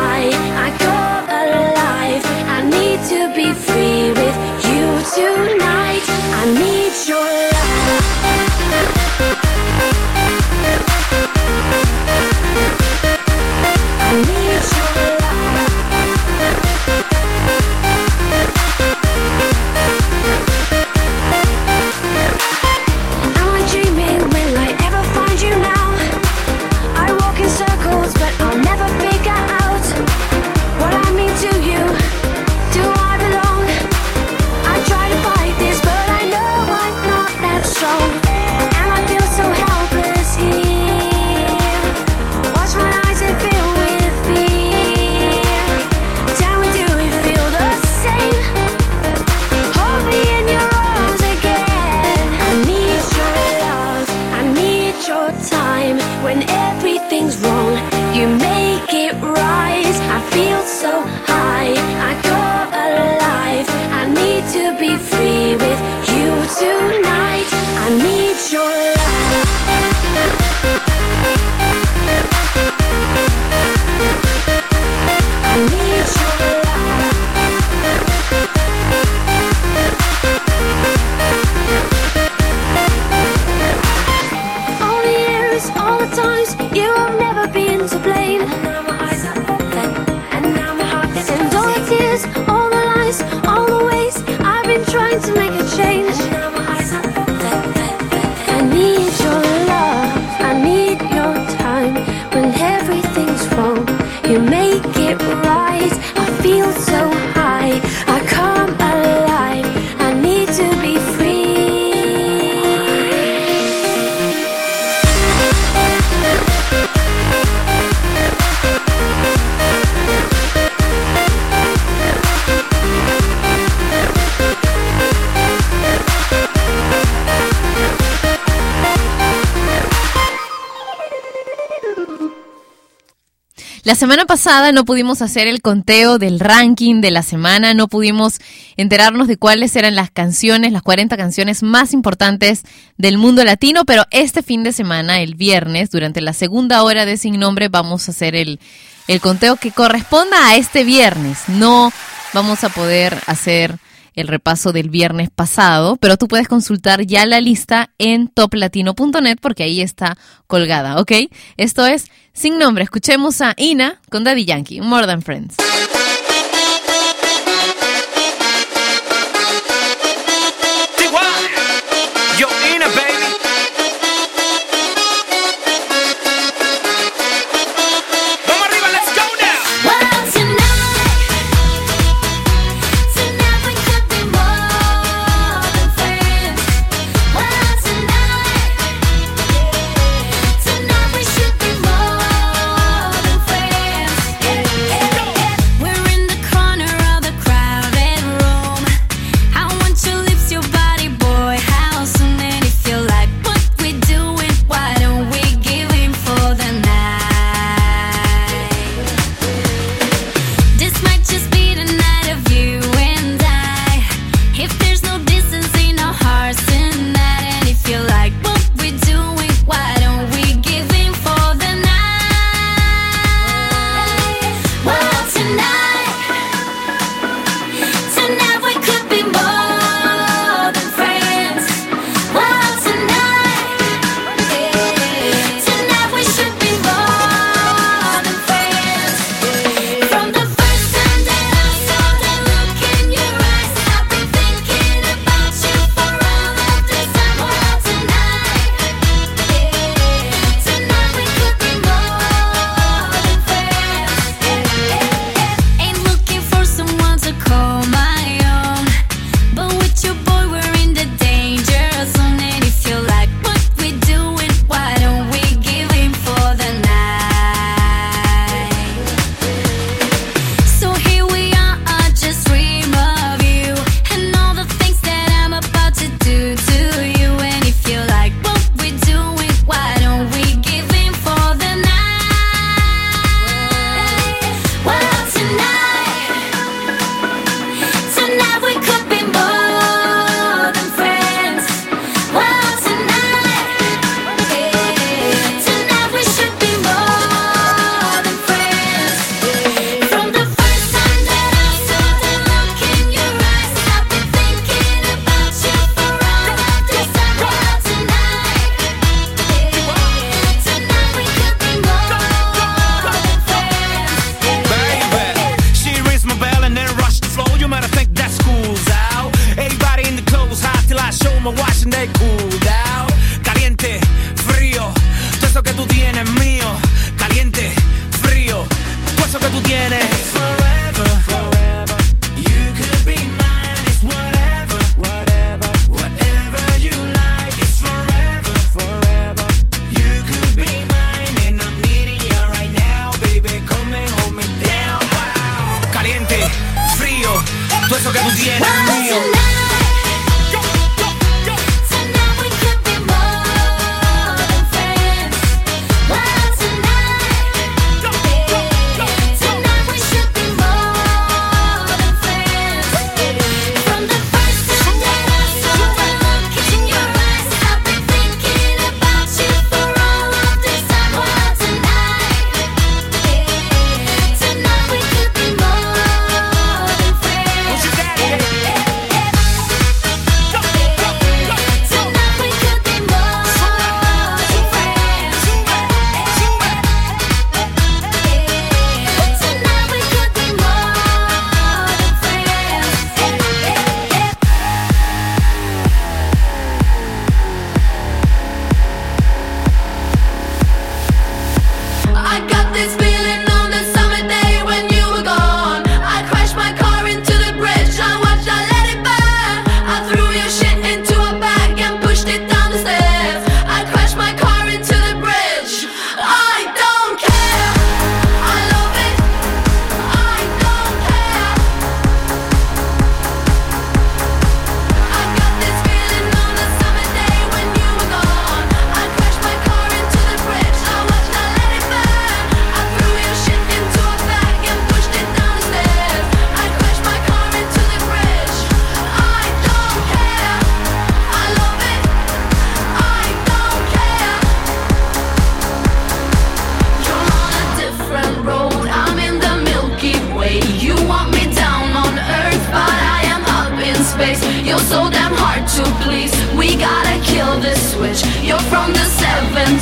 La semana pasada no pudimos hacer el conteo del ranking de la semana, no pudimos enterarnos de cuáles eran las canciones, las 40 canciones más importantes del mundo latino, pero este fin de semana, el viernes, durante la segunda hora de Sin Nombre, vamos a hacer el, el conteo que corresponda a este viernes. No vamos a poder hacer el repaso del viernes pasado, pero tú puedes consultar ya la lista en toplatino.net porque ahí está colgada, ¿ok? Esto es Sin Nombre. Escuchemos a Ina con Daddy Yankee, More Than Friends.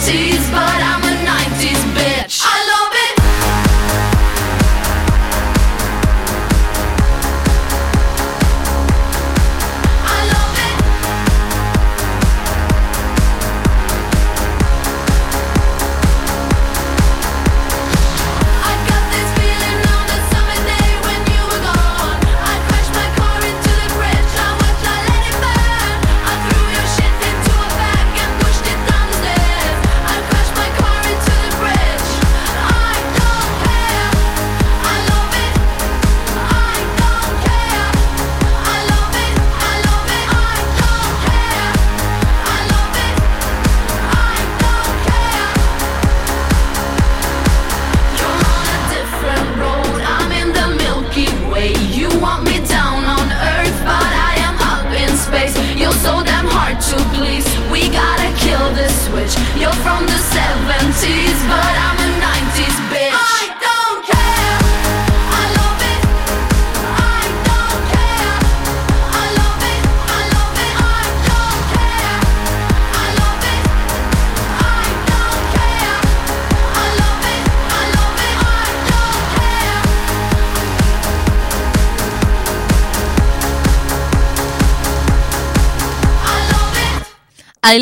70s, but I'm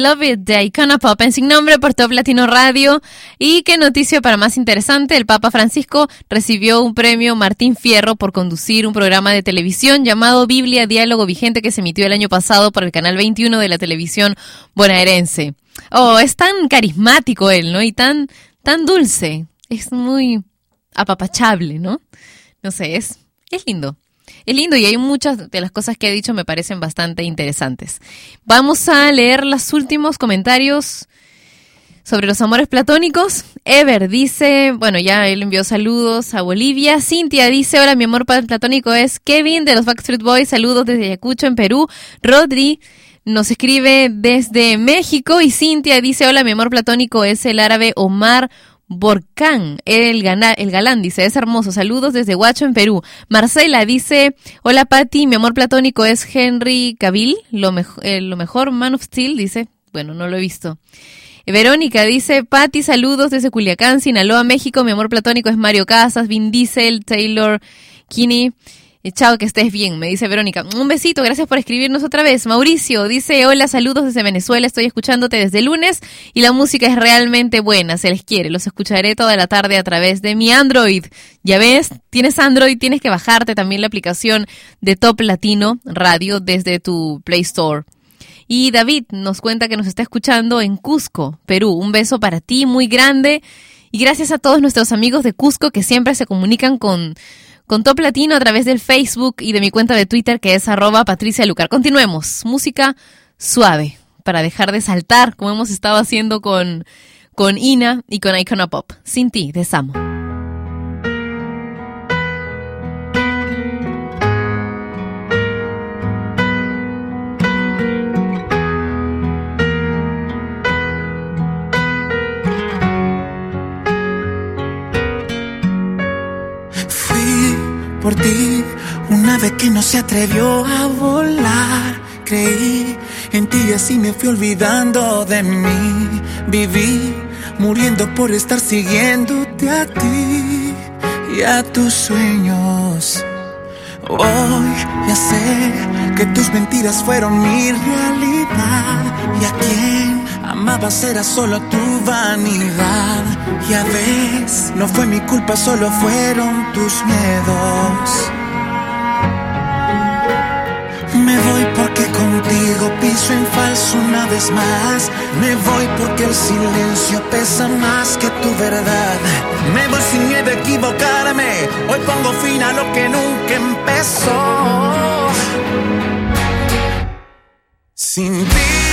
Love It de Icona Pop en Sin Nombre por Top Latino Radio. Y qué noticia para más interesante, el Papa Francisco recibió un premio Martín Fierro por conducir un programa de televisión llamado Biblia Diálogo Vigente que se emitió el año pasado por el canal 21 de la televisión bonaerense. Oh, es tan carismático él, ¿no? Y tan, tan dulce. Es muy apapachable, ¿no? No sé, es, es lindo. Es lindo y hay muchas de las cosas que he dicho me parecen bastante interesantes. Vamos a leer los últimos comentarios sobre los amores platónicos. Ever dice, bueno, ya él envió saludos a Bolivia. Cintia dice, hola, mi amor platónico es Kevin de los Backstreet Boys. Saludos desde Ayacucho, en Perú. Rodri nos escribe desde México y Cintia dice, hola, mi amor platónico es el árabe Omar Borcán, el, galán, dice, es hermoso. Saludos desde Huacho, en Perú. Marcela dice, hola Patti, mi amor platónico es Henry Cavill, lo, eh, lo mejor, Man of Steel, dice, bueno, no lo he visto. Verónica dice, Patti, saludos desde Culiacán, Sinaloa, México. Mi amor platónico es Mario Casas, Vin Diesel, Taylor Kinney. Chao, que estés bien, me dice Verónica. Un besito, gracias por escribirnos otra vez. Mauricio dice, hola, saludos desde Venezuela, estoy escuchándote desde lunes y la música es realmente buena, se les quiere. Los escucharé toda la tarde a través de mi Android. Ya ves, tienes Android, tienes que bajarte también la aplicación de Top Latino Radio desde tu Play Store. Y David nos cuenta que nos está escuchando en Cusco, Perú. Un beso para ti muy grande. Y gracias a todos nuestros amigos de Cusco que siempre se comunican con, con Top Latino a través del Facebook y de mi cuenta de Twitter que es arroba Patricia Lucar. Continuemos. Música suave para dejar de saltar como hemos estado haciendo con, con Ina y con Icona Pop. Sin ti, de Samo. Por ti una vez que no se atrevió a volar. Creí en ti y así me fui olvidando de mí. Viví muriendo por estar siguiéndote a ti y a tus sueños. Hoy ya sé que tus mentiras fueron mi realidad y a quien amabas era solo tu vanidad. Ya ves, no fue mi culpa, solo fueron tus miedos. Me voy porque contigo piso en falso una vez más. Me voy porque el silencio pesa más que tu verdad. Me voy sin miedo a equivocarme. Hoy pongo fin a lo que nunca empezó. Sin ti,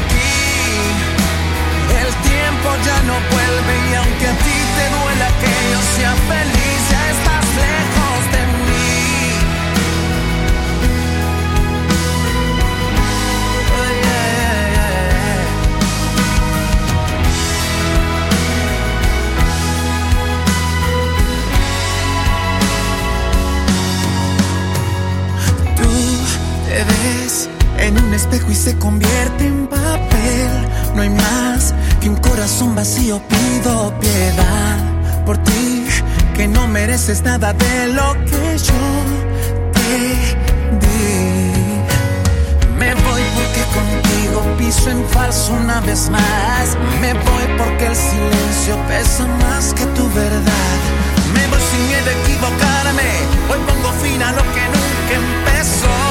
tiempo ya no vuelve y aunque a ti te duela que yo sea feliz, ya estás lejos de mí. Tú te ves en un espejo y se convierte en papel. No hay más corazón vacío. Pido piedad por ti, que no mereces nada de lo que yo te di. Me voy porque contigo piso en falso una vez más. Me voy porque el silencio pesa más que tu verdad. Me voy sin miedo a equivocarme. Hoy pongo fin a lo que nunca empezó.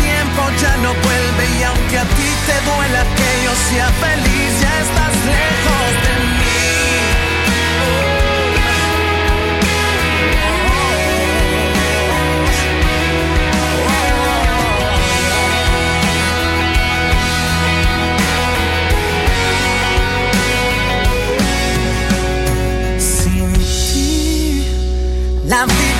tiempo ya no vuelve y aunque a ti te duela que yo sea feliz, ya estás lejos de mí. Sin ti, la vida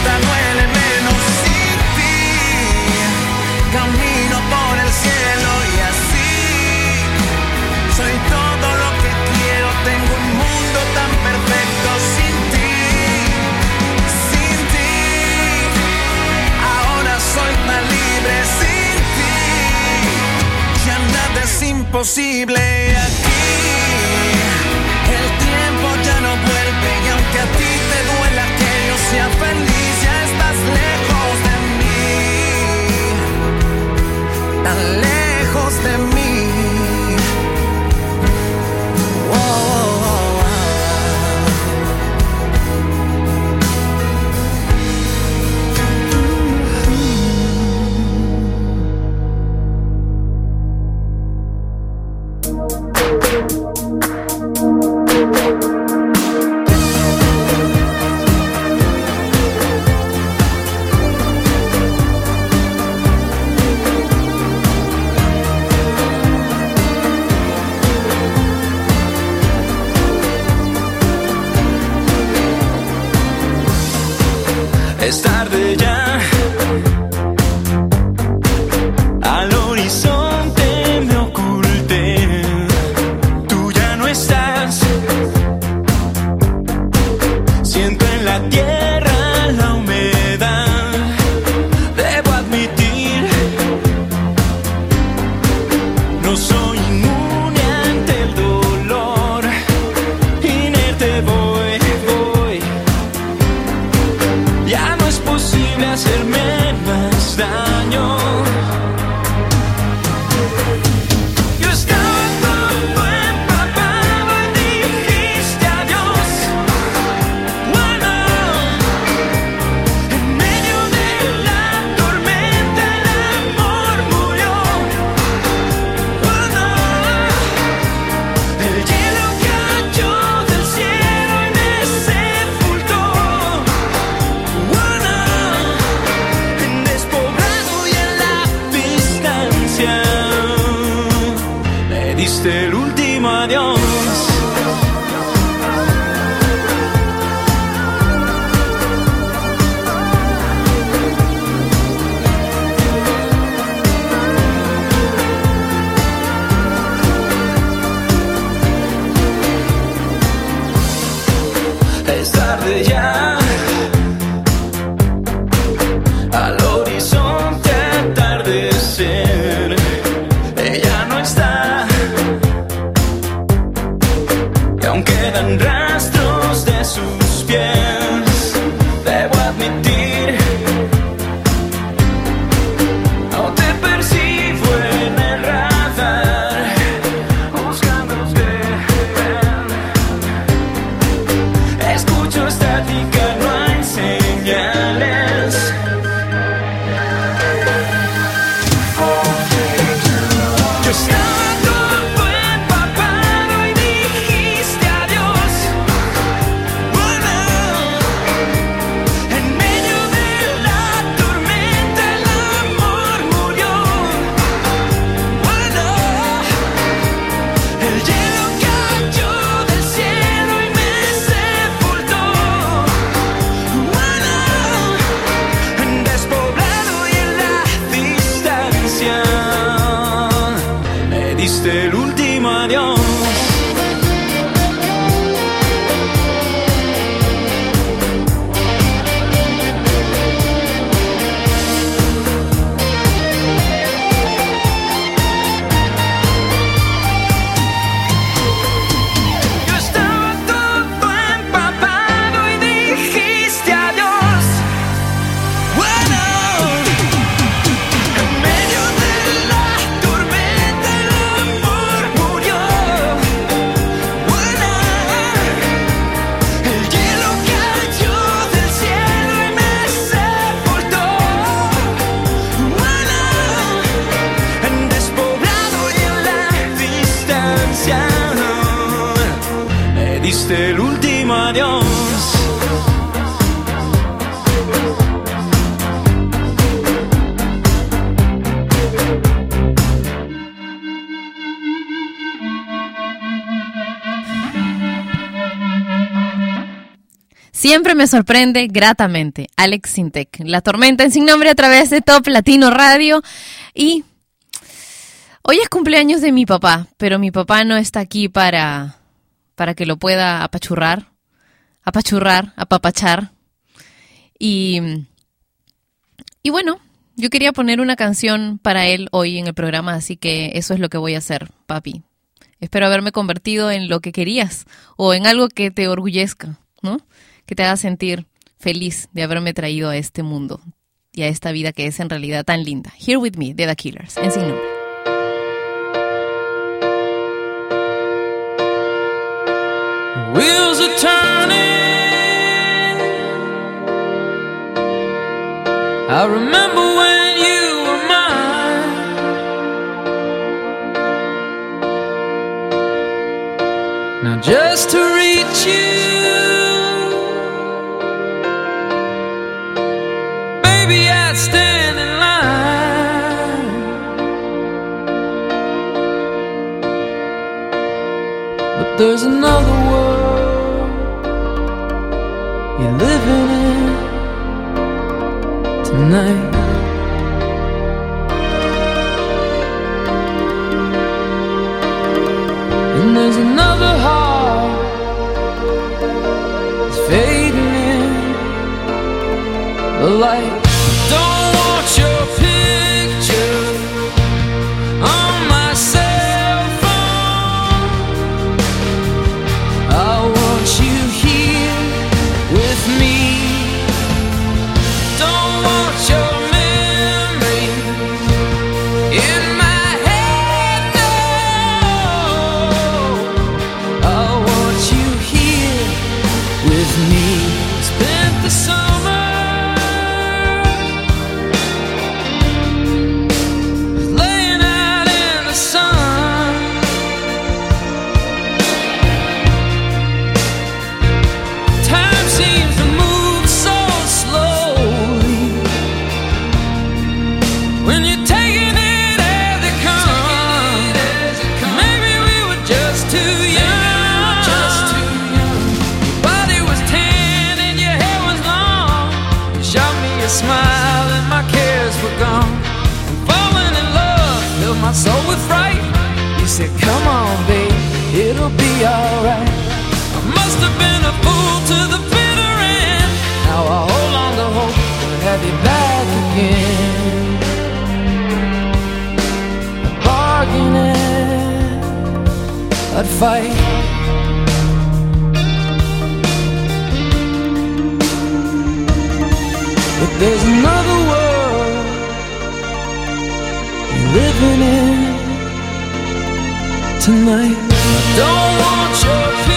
imposible aquí. El tiempo ya no vuelve y aunque a ti te duela que yo sea feliz, Siempre me sorprende gratamente. Alex Sintec. La tormenta en sin nombre a través de Top Latino Radio. Y hoy es cumpleaños de mi papá, pero mi papá no está aquí para, para que lo pueda apachurrar, apachurrar, apapachar. Y, y bueno, yo quería poner una canción para él hoy en el programa, así que eso es lo que voy a hacer, papi. Espero haberme convertido en lo que querías o en algo que te orgullezca, ¿no? Que te haga sentir feliz de haberme traído a este mundo y a esta vida que es en realidad tan linda. Here with me, de The Killers, en sin nombre. Wheels are turning. I remember when you were mine. Now just to reach you, there's another world you're living in. tonight. And there's another heart that's fading in the light. I'd fight. But there's another world you're living in tonight. I don't want your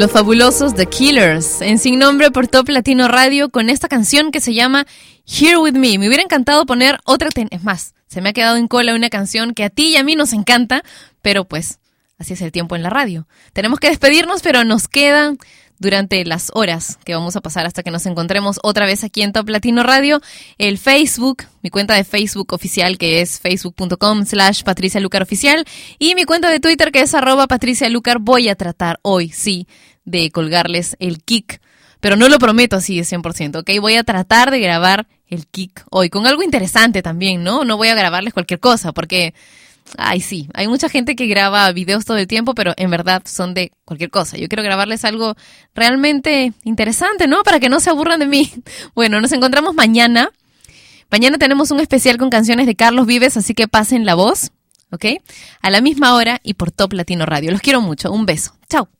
Los fabulosos The Killers, en Sin Nombre por Top Latino Radio, con esta canción que se llama Here With Me. Me hubiera encantado poner otra, es más, se me ha quedado en cola una canción que a ti y a mí nos encanta, pero pues así es el tiempo en la radio. Tenemos que despedirnos, pero nos quedan durante las horas que vamos a pasar hasta que nos encontremos otra vez aquí en Top Latino Radio, el Facebook, mi cuenta de Facebook oficial que es facebook.com slash Patricia Lucar Oficial y mi cuenta de Twitter que es arroba Patricia Lucar. Voy a tratar hoy, sí, de colgarles el kick, pero no lo prometo así de 100%, ¿ok? Voy a tratar de grabar el kick hoy con algo interesante también, ¿no? No voy a grabarles cualquier cosa porque... Ay, sí, hay mucha gente que graba videos todo el tiempo, pero en verdad son de cualquier cosa. Yo quiero grabarles algo realmente interesante, ¿no? Para que no se aburran de mí. Bueno, nos encontramos mañana. Mañana tenemos un especial con canciones de Carlos Vives, así que pasen la voz, ¿ok? A la misma hora y por Top Latino Radio. Los quiero mucho. Un beso. Chao.